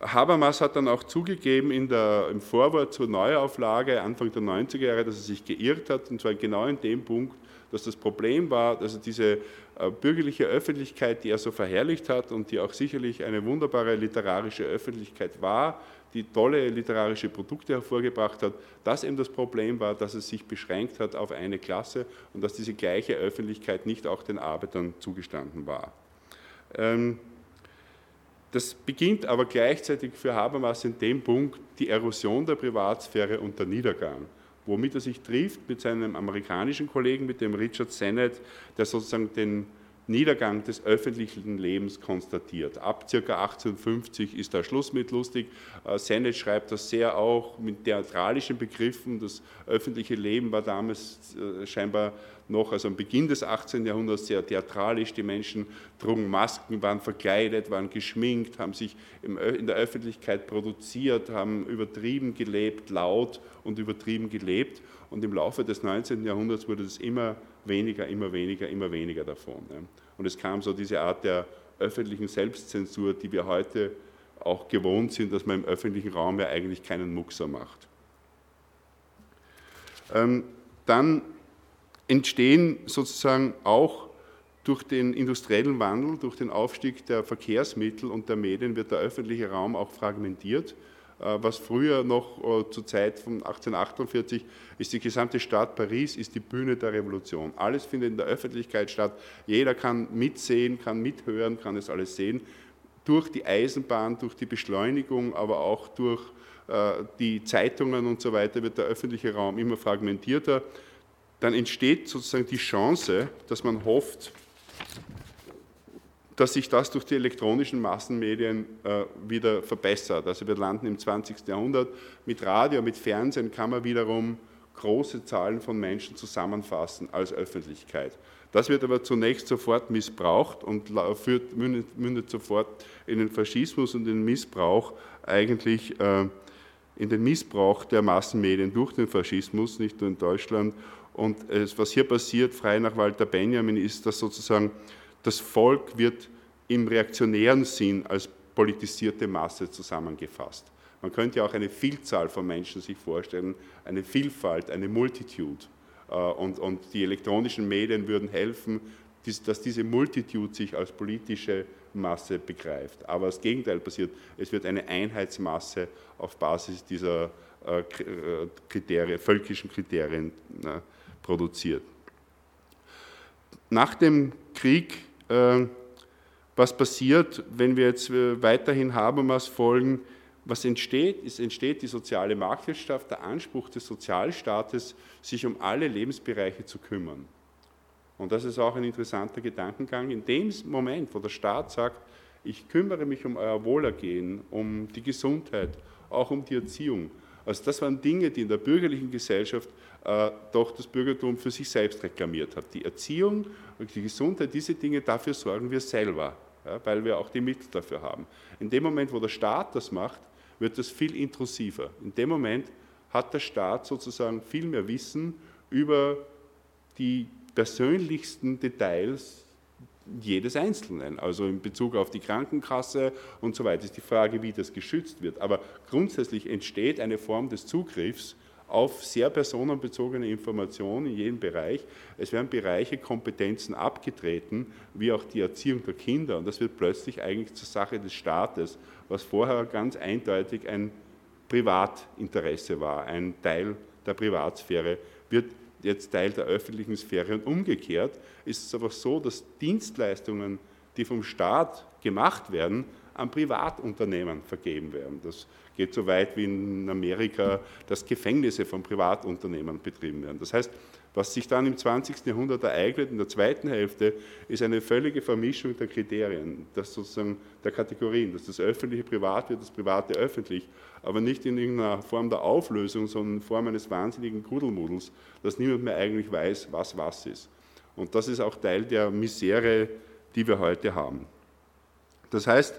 Habermas hat dann auch zugegeben der, im Vorwort zur Neuauflage Anfang der 90er Jahre, dass er sich geirrt hat, und zwar genau in dem Punkt, dass das Problem war, dass er diese bürgerliche Öffentlichkeit, die er so verherrlicht hat und die auch sicherlich eine wunderbare literarische Öffentlichkeit war, die tolle literarische Produkte hervorgebracht hat, dass eben das Problem war, dass es sich beschränkt hat auf eine Klasse und dass diese gleiche Öffentlichkeit nicht auch den Arbeitern zugestanden war. Ähm, das beginnt aber gleichzeitig für Habermas in dem Punkt die Erosion der Privatsphäre und der Niedergang, womit er sich trifft mit seinem amerikanischen Kollegen, mit dem Richard Sennett, der sozusagen den Niedergang des öffentlichen Lebens konstatiert. Ab ca. 1850 ist da Schluss mit lustig. Äh, Sennett schreibt das sehr auch mit theatralischen Begriffen. Das öffentliche Leben war damals äh, scheinbar noch, also am Beginn des 18. Jahrhunderts, sehr theatralisch. Die Menschen trugen Masken, waren verkleidet, waren geschminkt, haben sich in der Öffentlichkeit produziert, haben übertrieben gelebt, laut und übertrieben gelebt. Und im Laufe des 19. Jahrhunderts wurde es immer weniger, immer weniger, immer weniger davon. Und es kam so diese Art der öffentlichen Selbstzensur, die wir heute auch gewohnt sind, dass man im öffentlichen Raum ja eigentlich keinen Muxer macht. Ähm, dann entstehen sozusagen auch durch den industriellen Wandel, durch den Aufstieg der Verkehrsmittel und der Medien wird der öffentliche Raum auch fragmentiert. Äh, was früher noch äh, zur Zeit von 1848 ist die gesamte Stadt Paris, ist die Bühne der Revolution. Alles findet in der Öffentlichkeit statt. Jeder kann mitsehen, kann mithören, kann es alles sehen. Durch die Eisenbahn, durch die Beschleunigung, aber auch durch äh, die Zeitungen und so weiter wird der öffentliche Raum immer fragmentierter. Dann entsteht sozusagen die Chance, dass man hofft, dass sich das durch die elektronischen Massenmedien äh, wieder verbessert. Also wir landen im 20. Jahrhundert. Mit Radio, mit Fernsehen kann man wiederum große Zahlen von Menschen zusammenfassen als Öffentlichkeit. Das wird aber zunächst sofort missbraucht und führt, mündet, mündet sofort in den Faschismus und den Missbrauch eigentlich äh, in den Missbrauch der Massenmedien durch den Faschismus, nicht nur in Deutschland. Und es, was hier passiert, frei nach Walter Benjamin, ist, dass sozusagen das Volk wird im reaktionären Sinn als politisierte Masse zusammengefasst. Man könnte auch eine Vielzahl von Menschen sich vorstellen, eine Vielfalt, eine Multitude. Äh, und, und die elektronischen Medien würden helfen, dass diese Multitude sich als politische Masse begreift. Aber das Gegenteil passiert. Es wird eine Einheitsmasse auf Basis dieser äh, äh, Kriterien, völkischen Kriterien produziert. Nach dem Krieg was passiert, wenn wir jetzt äh, weiterhin Habermas folgen, was entsteht? Es entsteht die soziale Marktwirtschaft, der Anspruch des Sozialstaates, sich um alle Lebensbereiche zu kümmern. Und das ist auch ein interessanter Gedankengang. In dem Moment, wo der Staat sagt, ich kümmere mich um euer Wohlergehen, um die Gesundheit, auch um die Erziehung. Also das waren Dinge, die in der bürgerlichen Gesellschaft äh, doch das Bürgertum für sich selbst reklamiert hat. Die Erziehung und die Gesundheit, diese Dinge, dafür sorgen wir selber, ja, weil wir auch die Mittel dafür haben. In dem Moment, wo der Staat das macht, wird das viel intrusiver. In dem Moment hat der Staat sozusagen viel mehr Wissen über die persönlichsten Details jedes Einzelnen. Also in Bezug auf die Krankenkasse und so weiter ist die Frage, wie das geschützt wird. Aber grundsätzlich entsteht eine Form des Zugriffs auf sehr personenbezogene Informationen in jedem Bereich. Es werden Bereiche, Kompetenzen abgetreten, wie auch die Erziehung der Kinder. Und das wird plötzlich eigentlich zur Sache des Staates, was vorher ganz eindeutig ein Privatinteresse war, ein Teil der Privatsphäre, wird jetzt Teil der öffentlichen Sphäre. Und umgekehrt ist es aber so, dass Dienstleistungen, die vom Staat gemacht werden, an Privatunternehmen vergeben werden. Das geht so weit wie in Amerika, dass Gefängnisse von Privatunternehmen betrieben werden. Das heißt, was sich dann im 20. Jahrhundert ereignet, in der zweiten Hälfte, ist eine völlige Vermischung der Kriterien, das sozusagen der Kategorien, dass das Öffentliche privat wird, das Private öffentlich, aber nicht in irgendeiner Form der Auflösung, sondern in Form eines wahnsinnigen Kuddelmuddels, dass niemand mehr eigentlich weiß, was was ist. Und das ist auch Teil der Misere, die wir heute haben. Das heißt,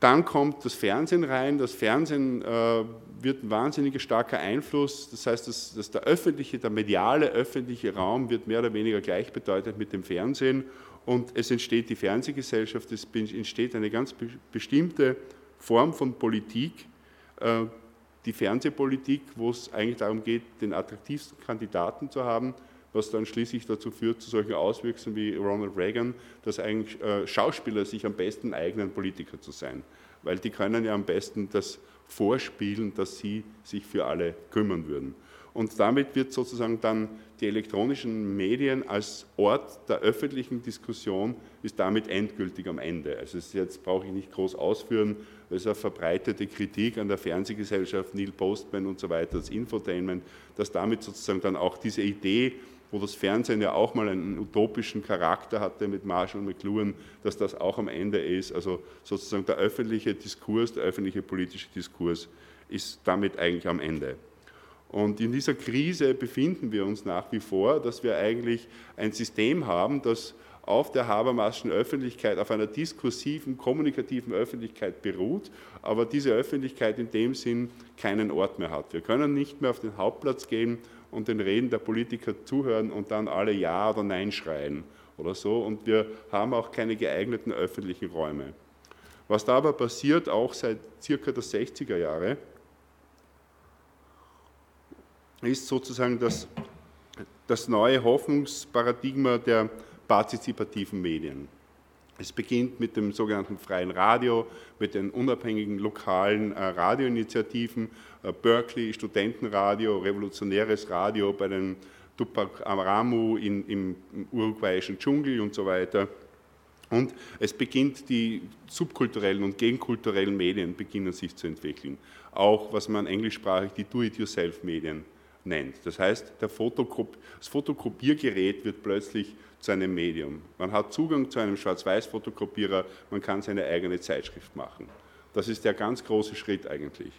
Dann kommt das Fernsehen rein. Das Fernsehen äh, wird ein wahnsinnig starker Einfluss. Das heißt, dass, dass, der öffentliche, der mediale öffentliche Raum wird mehr oder weniger gleichbedeutend mit dem Fernsehen. Und es entsteht die Fernsehgesellschaft, es entsteht eine ganz bestimmte Form von Politik, äh, die Fernsehpolitik, wo es eigentlich darum geht, den attraktivsten Kandidaten zu haben, was dann schließlich dazu führt, zu solchen Auswüchsen wie Ronald Reagan, dass eigentlich äh, Schauspieler sich am besten eignen, Politiker zu sein. Weil die können ja am besten das vorspielen, dass sie sich für alle kümmern würden. Und damit wird sozusagen dann die elektronischen Medien als Ort der öffentlichen Diskussion ist damit endgültig am Ende. Also jetzt brauche ich nicht groß ausführen, das ist eine verbreitete Kritik an der Fernsehgesellschaft, Neil Postman und so weiter, das Infotainment, dass damit sozusagen dann auch diese Idee, wo das Fernsehen ja auch mal einen utopischen Charakter hatte mit Marshall McLuhan, dass das auch am Ende ist. Also sozusagen der öffentliche Diskurs, der öffentliche politische Diskurs ist damit eigentlich am Ende. Und in dieser Krise befinden wir uns nach wie vor, dass wir eigentlich ein System haben, das auf der Habermaschen Öffentlichkeit, auf einer diskursiven, kommunikativen Öffentlichkeit beruht, aber diese Öffentlichkeit in dem Sinn keinen Ort mehr hat. Wir können nicht mehr auf den Hauptplatz gehen und den Reden der Politiker zuhören und dann alle Ja oder Nein schreien oder so. Und wir haben auch keine geeigneten öffentlichen Räume. Was da aber passiert, auch seit circa der 60er Jahre, ist sozusagen das, das neue Hoffnungsparadigma der partizipativen Medien. Es beginnt mit dem sogenannten freien Radio, mit den unabhängigen lokalen äh, Radioinitiativen, äh, Berkeley, Studentenradio, Revolutionäres Radio bei den Tupac Amamu in, im, uruguayischen Dschungel und so weiter. Und es beginnt, die subkulturellen und gegenkulturellen Medien beginnen sich zu entwickeln. Auch, was man englischsprachig die Do-it-yourself-Medien nennt. Das heißt, Fotokop das Fotokopiergerät wird plötzlich zu einem Medium. Man hat Zugang zu einem Schwarz-Weiß-Fotokopierer, man kann seine eigene Zeitschrift machen. Das ist der ganz große Schritt eigentlich.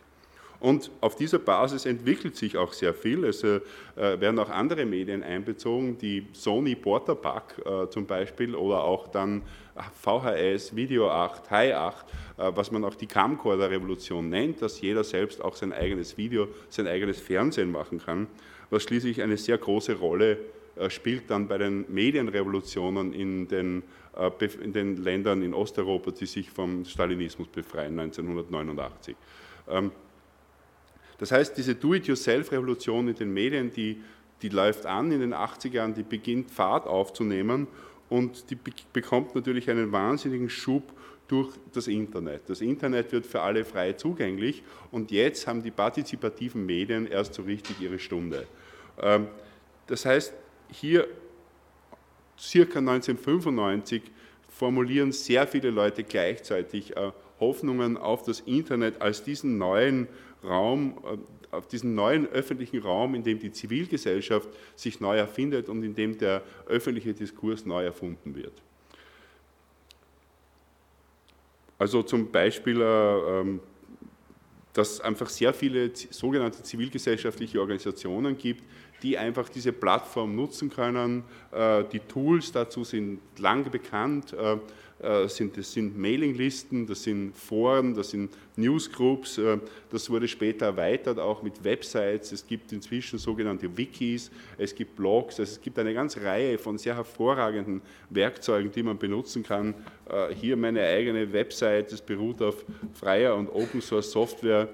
Und auf dieser Basis entwickelt sich auch sehr viel. Es äh, werden auch andere Medien einbezogen, die Sony Portapack äh, zum Beispiel oder auch dann VHS, Video 8, Hi 8, äh, was man auch die Camcorder-Revolution nennt, dass jeder selbst auch sein eigenes Video, sein eigenes Fernsehen machen kann, was schließlich eine sehr große Rolle äh, spielt dann bei den Medienrevolutionen in den, in den Ländern in Osteuropa, die sich vom Stalinismus befreien, 1989. Das heißt, diese Do-it-yourself-Revolution in den Medien, die, die läuft an in den 80er Jahren, die beginnt Fahrt aufzunehmen und die bekommt natürlich einen wahnsinnigen Schub durch das Internet. Das Internet wird für alle frei zugänglich und jetzt haben die partizipativen Medien erst so richtig ihre Stunde. Ähm, das heißt, hier circa 1995 formulieren sehr viele Leute gleichzeitig äh, Hoffnungen auf das Internet als diesen neuen Raum, äh, auf diesen neuen öffentlichen Raum, in dem die Zivilgesellschaft sich neu erfindet und in dem der öffentliche Diskurs neu erfunden wird. Also zum Beispiel, äh, ähm, dass es einfach sehr viele sogenannte zivilgesellschaftliche Organisationen gibt, die einfach diese Plattform nutzen können. Äh, die Tools dazu sind lange bekannt. Äh, sind, das sind Mailinglisten, das sind Foren, das sind Newsgroups, äh, das wurde später erweitert auch mit Websites, es gibt inzwischen sogenannte Wikis, es gibt Blogs, also es gibt eine ganze Reihe von sehr hervorragenden Werkzeugen, die man benutzen kann. Äh, hier meine eigene Website, das beruht auf freier und Open Source Software.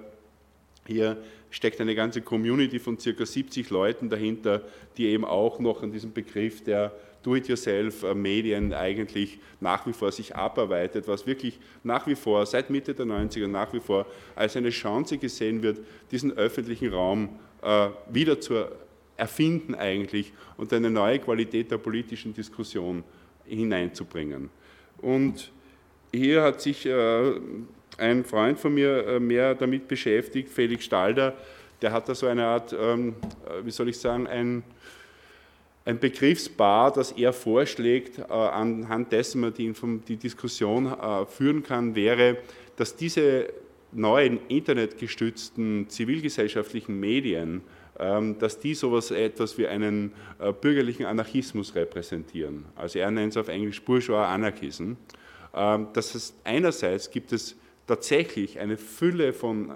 Hier steckt eine ganze Community von circa 70 Leuten dahinter, die eben auch noch an diesem Begriff der Do-it-yourself-Medien eigentlich nach wie vor sich abarbeitet, was wirklich nach wie vor seit Mitte der 90er nach wie vor als eine Chance gesehen wird, diesen öffentlichen Raum äh, wieder zu erfinden eigentlich und eine neue Qualität der politischen Diskussion hineinzubringen. Und hier hat sich äh, ein Freund von mir äh, mehr damit beschäftigt, Felix Stalder, der hat da so eine Art, ähm, äh, wie soll ich sagen, ein ein Begriffspaar, das er vorschlägt, äh, anhand dessen man die, die Diskussion führen kann, wäre, dass diese neuen internetgestützten zivilgesellschaftlichen Medien, ähm, dass die sowas etwas wie einen bürgerlichen Anarchismus repräsentieren. Also er nennt es auf Englisch Bourgeois Anarchism. Ähm, das heißt, einerseits gibt es tatsächlich eine Fülle von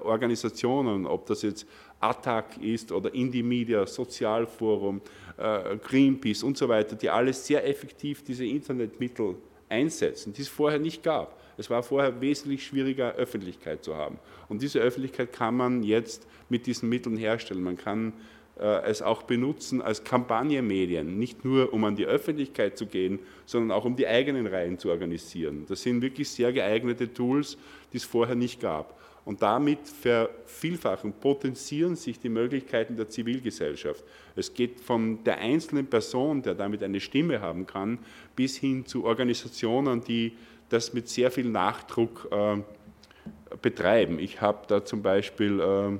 Organisationen, ob das jetzt ATTAC ist oder Indie Media, Sozialforum, Greenpeace und so weiter, die alle sehr effektiv diese Internetmittel einsetzen, die es vorher nicht gab. Es war vorher wesentlich schwieriger, Öffentlichkeit zu haben. Und diese Öffentlichkeit kann man jetzt mit diesen Mitteln herstellen. Man kann äh, es auch benutzen als Kampagnenmedien, nicht nur um an die Öffentlichkeit zu gehen, sondern auch um die eigenen Reihen zu organisieren. Das sind wirklich sehr geeignete Tools, die es vorher nicht gab. Und damit vervielfachen, potenzieren sich die Möglichkeiten der Zivilgesellschaft. Es geht von der einzelnen Person, der damit eine Stimme haben kann, bis hin zu Organisationen, die das mit sehr viel Nachdruck äh, betreiben. Ich habe da zum Beispiel, äh,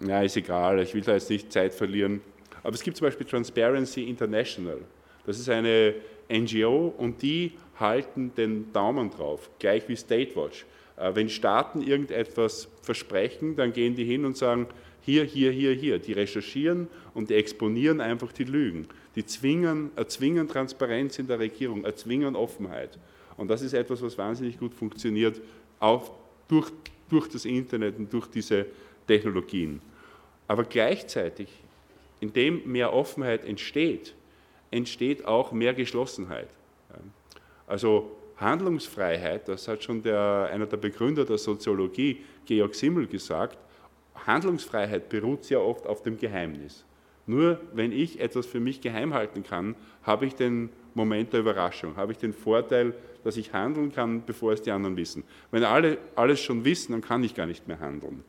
ja, ist egal, ich will da jetzt nicht Zeit verlieren, aber es gibt zum Beispiel Transparency International. Das ist eine NGO und die halten den Daumen drauf, gleich wie State Watch. Äh, wenn Staaten irgendetwas versprechen, dann gehen die hin und sagen, hier, hier, hier, hier. Die recherchieren und die exponieren einfach die Lügen. Die zwingen, erzwingen Transparenz in der Regierung, erzwingen Offenheit. Und das ist etwas, was wahnsinnig gut funktioniert, auch durch, durch das Internet und durch diese Technologien. Aber gleichzeitig, indem mehr Offenheit entsteht, entsteht auch mehr Geschlossenheit. Also Handlungsfreiheit, das hat schon der, einer der Begründer der Soziologie, Georg Simmel, gesagt, Handlungsfreiheit beruht sehr oft auf dem Geheimnis. Nur wenn ich etwas für mich geheim halten kann, habe ich den Moment der Überraschung, habe ich den Vorteil, dass ich handeln kann, bevor es die anderen wissen. Wenn alle alles schon wissen, dann kann ich gar nicht mehr handeln.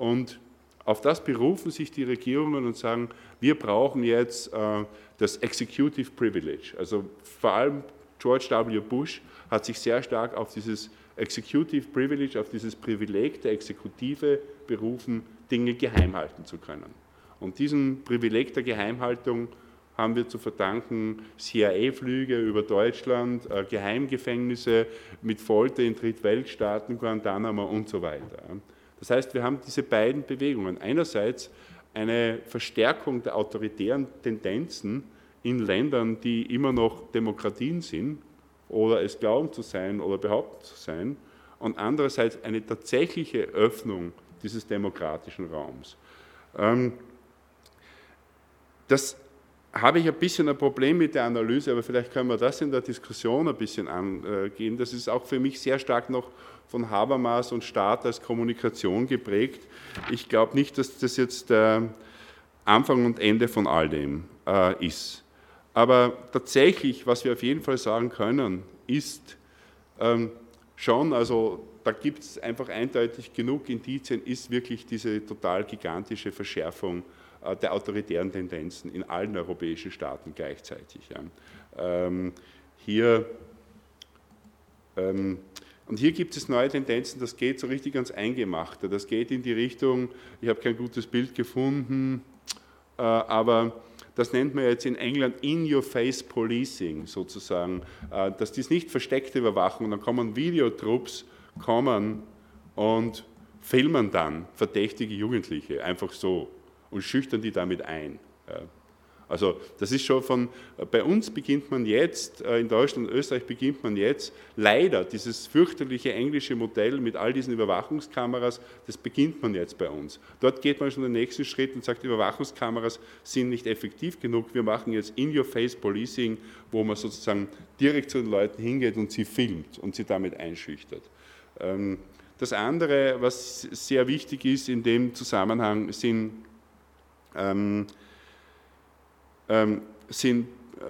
Und auf das berufen sich die Regierungen und sagen, wir brauchen jetzt äh, das Executive Privilege. Also vor allem George W. Bush hat sich sehr stark auf dieses Executive Privilege, auf dieses Privileg der Exekutive berufen, Dinge geheim halten zu können. Und diesem Privileg der Geheimhaltung haben wir zu verdanken CIA-Flüge über Deutschland, äh, Geheimgefängnisse mit Folter in Drittweltstaaten, Guantanamo und so weiter. Das heißt, wir haben diese beiden Bewegungen. Einerseits eine Verstärkung der autoritären Tendenzen in Ländern, die immer noch Demokratien sind oder es glauben zu sein oder behaupten zu sein, und andererseits eine tatsächliche Öffnung dieses demokratischen Raums. Ähm, das habe ich ein bisschen ein Problem mit der Analyse, aber vielleicht können wir das in der Diskussion ein bisschen angehen. Das ist auch für mich sehr stark noch von Habermas und Staat als Kommunikation geprägt. Ich glaube nicht, dass das jetzt der Anfang und Ende von all dem äh, ist. Aber tatsächlich, was wir auf jeden Fall sagen können, ist ähm, schon, also da gibt es einfach eindeutig genug Indizien, ist wirklich diese total gigantische Verschärfung äh, der autoritären Tendenzen in allen europäischen Staaten gleichzeitig. Ja. Ähm, hier, ähm, und hier gibt es neue Tendenzen, das geht so richtig ans Eingemachte. Das geht in die Richtung, ich habe kein gutes Bild gefunden, äh, aber das nennt man jetzt in England In-Your-Face-Policing sozusagen, äh, dass dies nicht versteckte Überwachung, dann kommen Videotrupps, kommen und filmen dann verdächtige Jugendliche, einfach so und schüchtern die damit ein. Also das ist schon von, bei uns beginnt man jetzt, äh, in Deutschland und Österreich beginnt man jetzt, leider dieses fürchterliche englische Modell mit all diesen Überwachungskameras, das beginnt man jetzt bei uns. Dort geht man schon den nächsten Schritt und sagt, Überwachungskameras sind nicht effektiv genug, wir machen jetzt In-Your-Face-Policing, wo man sozusagen direkt zu den Leuten hingeht und sie filmt und sie damit einschüchtert. Ähm, das andere, was sehr wichtig ist in dem Zusammenhang, sind ähm, ähm, sind, äh,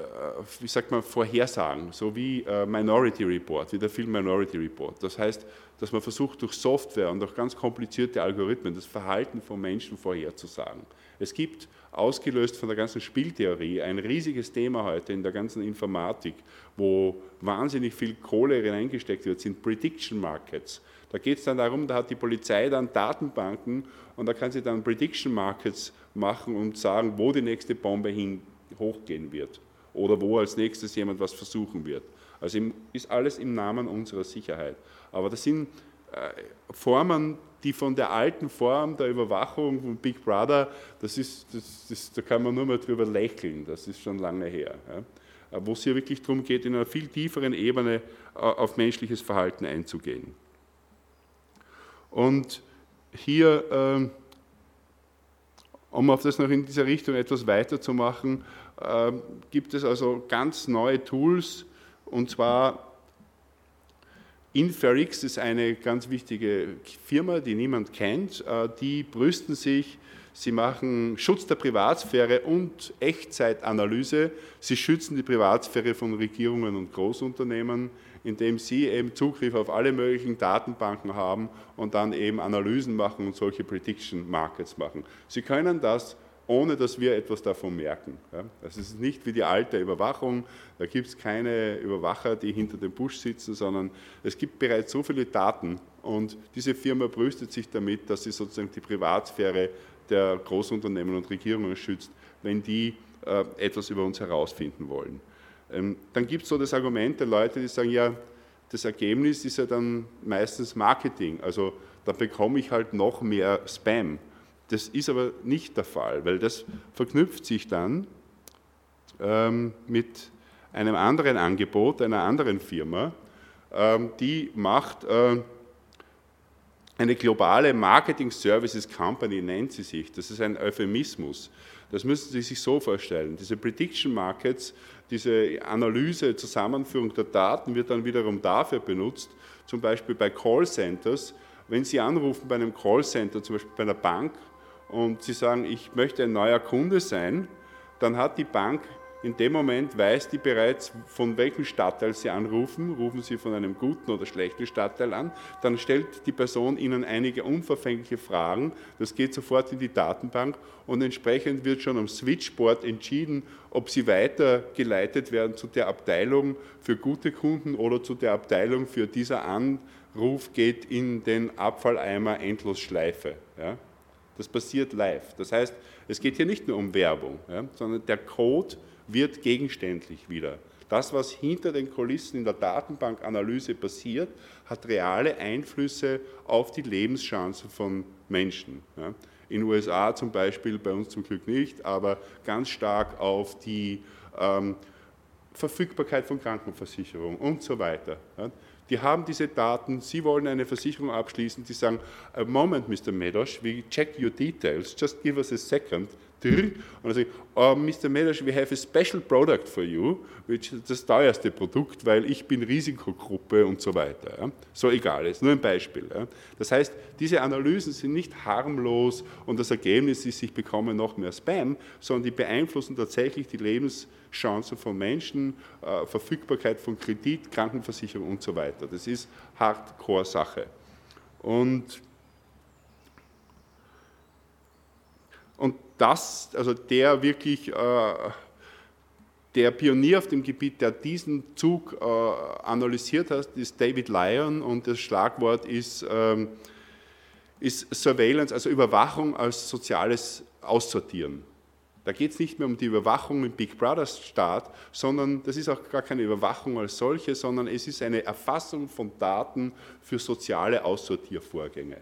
wie sagt man, Vorhersagen, so wie äh, Minority Report, wie der Film Minority Report. Das heißt, dass man versucht, durch Software und durch ganz komplizierte Algorithmen das Verhalten von Menschen vorherzusagen. Es gibt, ausgelöst von der ganzen Spieltheorie, ein riesiges Thema heute in der ganzen Informatik, wo wahnsinnig viel Kohle hineingesteckt wird, sind Prediction Markets. Da geht es dann darum, da hat die Polizei dann Datenbanken und da kann sie dann Prediction Markets machen und sagen, wo die nächste Bombe hin hochgehen wird oder wo als nächstes jemand was versuchen wird. Also ist alles im Namen unserer Sicherheit. Aber das sind äh, Formen, die von der alten Form der Überwachung von Big Brother, das ist, das, das, da kann man nur mal drüber lächeln, das ist schon lange her. wo es hier wirklich darum geht, in einer viel tieferen Ebene auf menschliches Verhalten einzugehen. Und hier, ähm, um auf das noch in dieser Richtung etwas weiterzumachen, gibt es also ganz neue Tools und zwar Inferix ist eine ganz wichtige Firma, die niemand kennt. Äh, die brüsten sich, sie machen Schutz der Privatsphäre und Echtzeitanalyse. Sie schützen die Privatsphäre von Regierungen und Großunternehmen indem sie eben Zugriff auf alle möglichen Datenbanken haben und dann eben Analysen machen und solche Prediction Markets machen. Sie können das ohne dass wir etwas davon merken. Das ist nicht wie die alte Überwachung, da gibt es keine Überwacher, die hinter dem Busch sitzen, sondern es gibt bereits so viele Daten und diese Firma brüstet sich damit, dass sie sozusagen die Privatsphäre der Großunternehmen und Regierungen schützt, wenn die äh, etwas über uns herausfinden wollen. Ähm, dann gibt es so das Argument der Leute, die sagen, ja, das Ergebnis ist ja dann meistens Marketing, also da bekomme ich halt noch mehr Spam. Das ist aber nicht der Fall, weil das verknüpft sich dann ähm, mit einem anderen Angebot einer anderen Firma, ähm, die macht äh, eine globale Marketing Services Company, nennt sie sich. Das ist ein Euphemismus. Das müssen Sie sich so vorstellen. Diese Prediction Markets diese Analyse, Zusammenführung der Daten wird dann wiederum dafür benutzt, zum Beispiel bei Callcenters. Wenn Sie anrufen bei einem Callcenter, zum Beispiel bei einer Bank, und Sie sagen, ich möchte ein neuer Kunde sein, dann hat die Bank in dem Moment weiß die bereits, von welchem Stadtteil Sie anrufen. Rufen Sie von einem guten oder schlechten Stadtteil an. Dann stellt die Person Ihnen einige unverfängliche Fragen. Das geht sofort in die Datenbank und entsprechend wird schon am Switchboard entschieden, ob Sie weitergeleitet werden zu der Abteilung für gute Kunden oder zu der Abteilung für dieser Anruf geht in den Abfalleimer Endlosschleife. Ja? Das passiert live. Das heißt, es geht hier nicht nur um Werbung, ja, sondern der Code wird gegenständlich wieder. Das, was hinter den Kulissen in der Datenbankanalyse passiert, hat reale Einflüsse auf die Lebenschancen von Menschen. In den USA zum Beispiel, bei uns zum Glück nicht, aber ganz stark auf die ähm, Verfügbarkeit von Krankenversicherung und so weiter. Die haben diese Daten, Sie wollen eine Versicherung abschließen, die sagen, a moment, Mr. Medosh, we check your details, just give us a second, und dann sage ich, oh, Mr. Medosh, we have a special product for you, which ist das teuerste Produkt, weil ich bin Risikogruppe und so weiter. So egal, ist nur ein Beispiel. Das heißt, diese Analysen sind nicht harmlos und das Ergebnis ist, ich bekomme noch mehr Spam, sondern die beeinflussen tatsächlich die Lebenschancen von Menschen, äh, Verfügbarkeit von Kredit, Krankenversicherung und so weiter. Das ist Hardcore-Sache. Und Und das, also der wirklich, äh, der Pionier auf dem Gebiet, der diesen Zug äh, analysiert hat, ist David Lyon und das Schlagwort ist, ähm, ist Surveillance, also Überwachung als soziales Aussortieren. Da geht es nicht mehr um die Überwachung im Big Brother Staat, sondern das ist auch gar keine Überwachung als solche, sondern es ist eine Erfassung von Daten für soziale Aussortiervorgänge.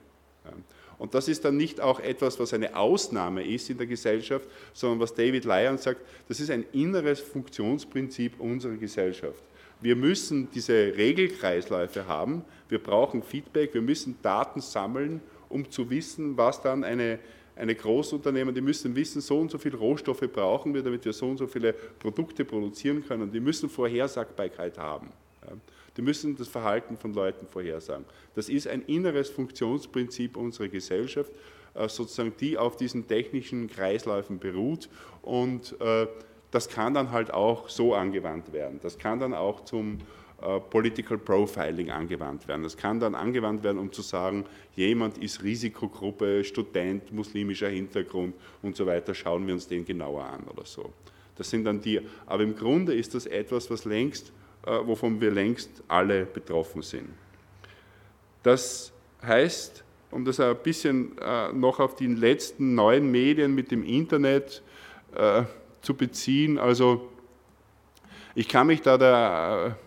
Und das ist dann nicht auch etwas, was eine Ausnahme ist in der Gesellschaft, sondern was David Lyon sagt, das ist ein inneres Funktionsprinzip unserer Gesellschaft. Wir müssen diese Regelkreisläufe haben, wir brauchen Feedback, wir müssen Daten sammeln, um zu wissen, was dann eine, eine Großunternehmen, die müssen wissen, so und so viele Rohstoffe brauchen wir, damit wir so und so viele Produkte produzieren können. Die müssen Vorhersagbarkeit haben. Die müssen das Verhalten von Leuten vorhersagen. Das ist ein inneres Funktionsprinzip unserer Gesellschaft, äh, sozusagen, die auf diesen technischen Kreisläufen beruht und äh, das kann dann halt auch so angewandt werden. Das kann dann auch zum Political Profiling angewandt werden. Das kann dann angewandt werden, um zu sagen, jemand ist Risikogruppe, Student, muslimischer Hintergrund und so weiter, schauen wir uns den genauer an oder so. Das sind dann die, aber im Grunde ist das etwas, was längst äh, wovon wir längst alle betroffen sind. Das heißt, um das ein bisschen äh, noch auf die letzten neuen Medien mit dem Internet äh, zu beziehen, also ich kann mich da der,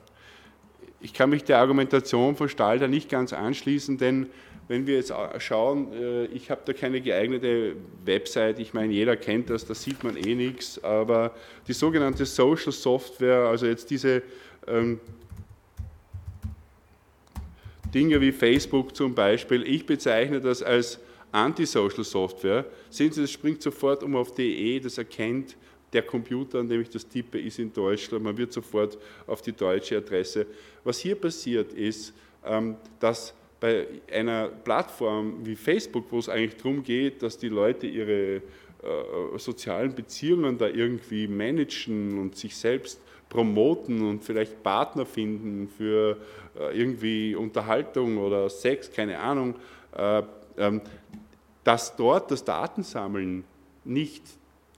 ich kann mich der Argumentation von Stalder nicht ganz anschließen, denn wenn wir jetzt schauen, äh, ich habe da keine geeignete Website, ich meine, jeder kennt das, da sieht man eh nichts, aber die sogenannte Social Software, also jetzt diese ähm, Dinge wie Facebook zum Beispiel, ich bezeichne das als Anti-Social Software. Sehen Sie, das springt sofort um auf DE, das erkennt, der Computer, an dem ich das tippe, ist in Deutschland. Man wird sofort auf die deutsche Adresse. Was hier passiert ist, ähm, dass bei einer Plattform wie Facebook, wo es eigentlich darum geht, dass die Leute ihre äh, sozialen Beziehungen da irgendwie managen und sich selbst promoten und vielleicht Partner finden für äh, irgendwie Unterhaltung oder Sex, keine Ahnung, äh, ähm, dass dort das Datensammeln nicht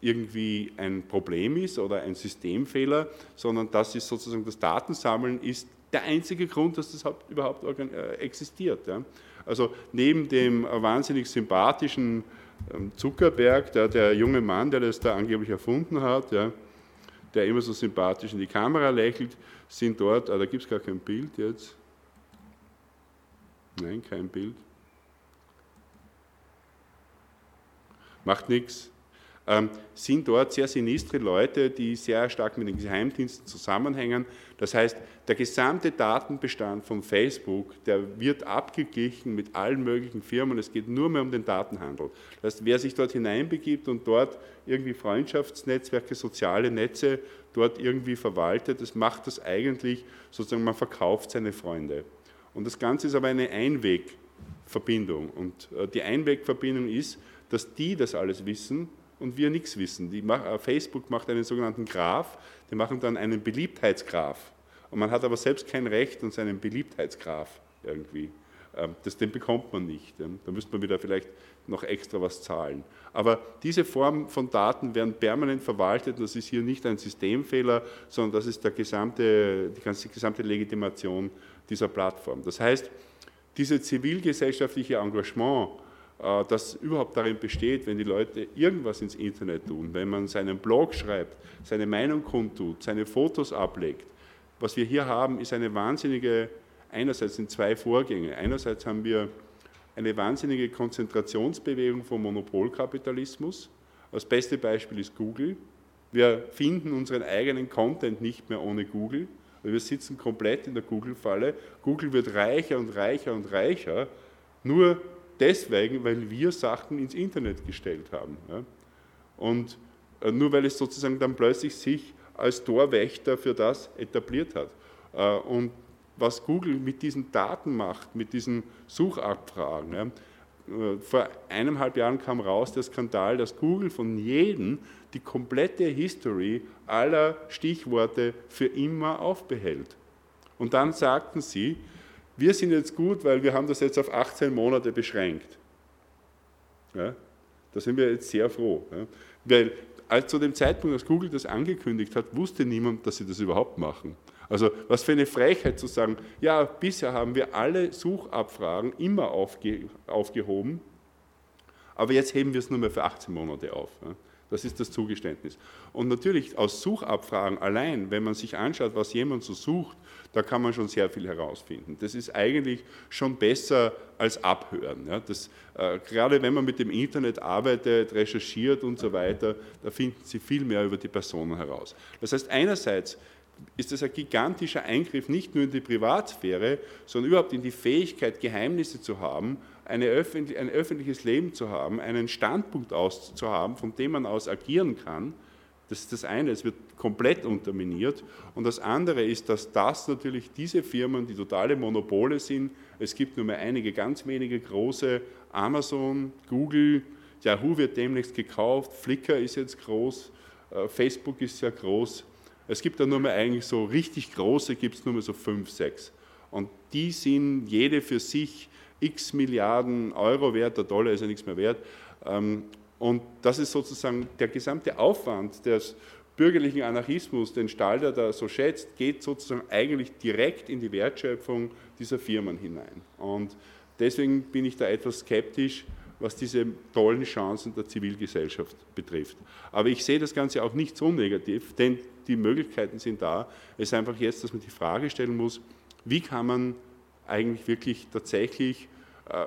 irgendwie ein Problem ist oder ein Systemfehler, sondern das ist sozusagen das Datensammeln ist der einzige Grund, dass das überhaupt äh, existiert. Ja. Also neben dem wahnsinnig sympathischen ähm, Zuckerberg, der, der junge Mann, der das da angeblich erfunden hat, ja, der immer so sympathisch in die Kamera lächelt, sind dort, ah, da gibt es gar kein Bild jetzt. Nein, kein Bild. Macht nichts ähm, sind dort sehr sinistre Leute, die sehr stark mit den Geheimdiensten zusammenhängen. Das heißt, der gesamte Datenbestand von Facebook, der wird abgeglichen mit allen möglichen Firmen. Es geht nur mehr um den Datenhandel. Das heißt, wer sich dort hineinbegibt und dort irgendwie Freundschaftsnetzwerke, soziale Netze dort irgendwie verwaltet, das macht das eigentlich sozusagen, man verkauft seine Freunde. Und das Ganze ist aber eine Einwegverbindung. Und äh, die Einwegverbindung ist, dass die das alles wissen und wir nichts wissen. Die, äh, Facebook macht einen sogenannten Graph, die machen dann einen Beliebtheitsgraph. Und man hat aber selbst kein Recht an seinem Beliebtheitsgraph irgendwie. Ähm, das, den bekommt man nicht. Da müsste man wieder vielleicht noch extra was zahlen. Aber diese Form von Daten werden permanent verwaltet. Das ist hier nicht ein Systemfehler, sondern das ist der gesamte, die ganze gesamte Legitimation dieser Plattform. Das heißt, dieses zivilgesellschaftliche Engagement, das überhaupt darin besteht, wenn die Leute irgendwas ins Internet tun, wenn man seinen Blog schreibt, seine Meinung kundtut, seine Fotos ablegt. Was wir hier haben, ist eine wahnsinnige, einerseits sind zwei Vorgänge. Einerseits haben wir eine wahnsinnige Konzentrationsbewegung vom Monopolkapitalismus. Das beste Beispiel ist Google. Wir finden unseren eigenen Content nicht mehr ohne Google. Wir sitzen komplett in der Google-Falle. Google wird reicher und reicher und reicher. Nur deswegen, weil wir Sachen ins Internet gestellt haben. Ja. Und äh, nur weil es sozusagen dann plötzlich sich als Torwächter für das etabliert hat. Äh, und was Google mit diesen Daten macht, mit diesen Suchabfragen. Ja, äh, vor eineinhalb Jahren kam raus der Skandal, dass Google von jedem die komplette History aller Stichworte für immer aufbehält. Und dann sagten sie, wir sind jetzt gut, weil wir haben das jetzt auf 18 Monate beschränkt. Ja, da sind wir jetzt sehr froh. Ja, weil als zu dem Zeitpunkt, als Google das angekündigt hat, wusste niemand, dass sie das überhaupt machen. Also was für eine Frechheit zu sagen, ja, bisher haben wir alle Suchabfragen immer aufge, aufgehoben, aber jetzt heben wir es nur mehr für 18 Monate auf. Ja. Das ist das Zugeständnis. Und natürlich aus Suchabfragen allein, wenn man sich anschaut, was jemand so sucht, da kann man schon sehr viel herausfinden. Das ist eigentlich schon besser als Abhören. Ja, das, äh, gerade wenn man mit dem Internet arbeitet, recherchiert und so weiter, da finden Sie viel mehr über die Personen heraus. Das heißt, einerseits ist das ein gigantischer Eingriff nicht nur in die Privatsphäre, sondern überhaupt in die Fähigkeit, Geheimnisse zu haben, öffentlich, ein öffentliches Leben zu haben, einen Standpunkt auszuhaben, von dem man aus agieren kann. Das ist das eine, es wird komplett unterminiert. Und das andere ist, dass das natürlich diese Firmen, die totale Monopole sind, es gibt nur mehr einige ganz wenige große, Amazon, Google, Yahoo wird demnächst gekauft, Flickr ist jetzt groß, äh, Facebook ist sehr groß. Es gibt da nur mehr eigentlich so richtig große, gibt es nur mehr so fünf, sechs. Und die sind jede für sich x Milliarden Euro wert, der Dollar ist ja nichts mehr wert. Und das ist sozusagen der gesamte Aufwand des bürgerlichen Anarchismus, den Stalder da so schätzt, geht sozusagen eigentlich direkt in die Wertschöpfung dieser Firmen hinein. Und deswegen bin ich da etwas skeptisch, was diese tollen Chancen der Zivilgesellschaft betrifft. Aber ich sehe das Ganze auch nicht so negativ, denn die Möglichkeiten sind da. Es ist einfach jetzt, dass man die Frage stellen muss, wie kann man eigentlich wirklich tatsächlich äh,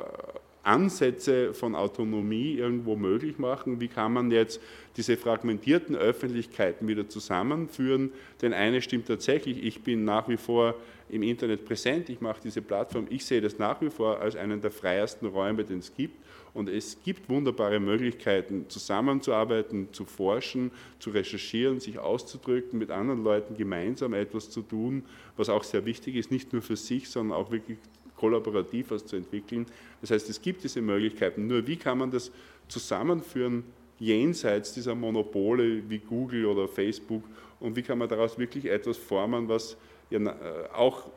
Ansätze von Autonomie irgendwo möglich machen? Wie kann man jetzt diese fragmentierten Öffentlichkeiten wieder zusammenführen? Denn eine stimmt tatsächlich, ich bin nach wie vor im Internet präsent, ich mache diese Plattform, ich sehe das nach wie vor als einen der freiesten Räume, den es gibt. Und es gibt wunderbare Möglichkeiten, zusammenzuarbeiten, zu forschen, zu recherchieren, sich auszudrücken, mit anderen Leuten gemeinsam etwas zu tun, was auch sehr wichtig ist, nicht nur für sich, sondern auch wirklich kollaborativ was zu entwickeln. Das heißt, es gibt diese Möglichkeiten. Nur wie kann man das zusammenführen jenseits dieser Monopole wie Google oder Facebook und wie kann man daraus wirklich etwas formen, was ja äh, auch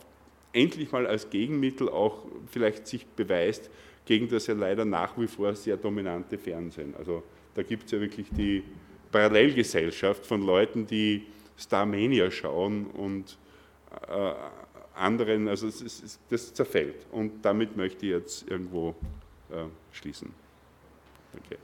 endlich mal als Gegenmittel auch vielleicht sich beweist gegen das ja leider nach wie vor sehr dominante Fernsehen. Also da gibt es ja wirklich die Parallelgesellschaft von Leuten, die Starmania schauen und äh, anderen, also es ist, das zerfällt. Und damit möchte ich jetzt irgendwo äh, schließen. Danke.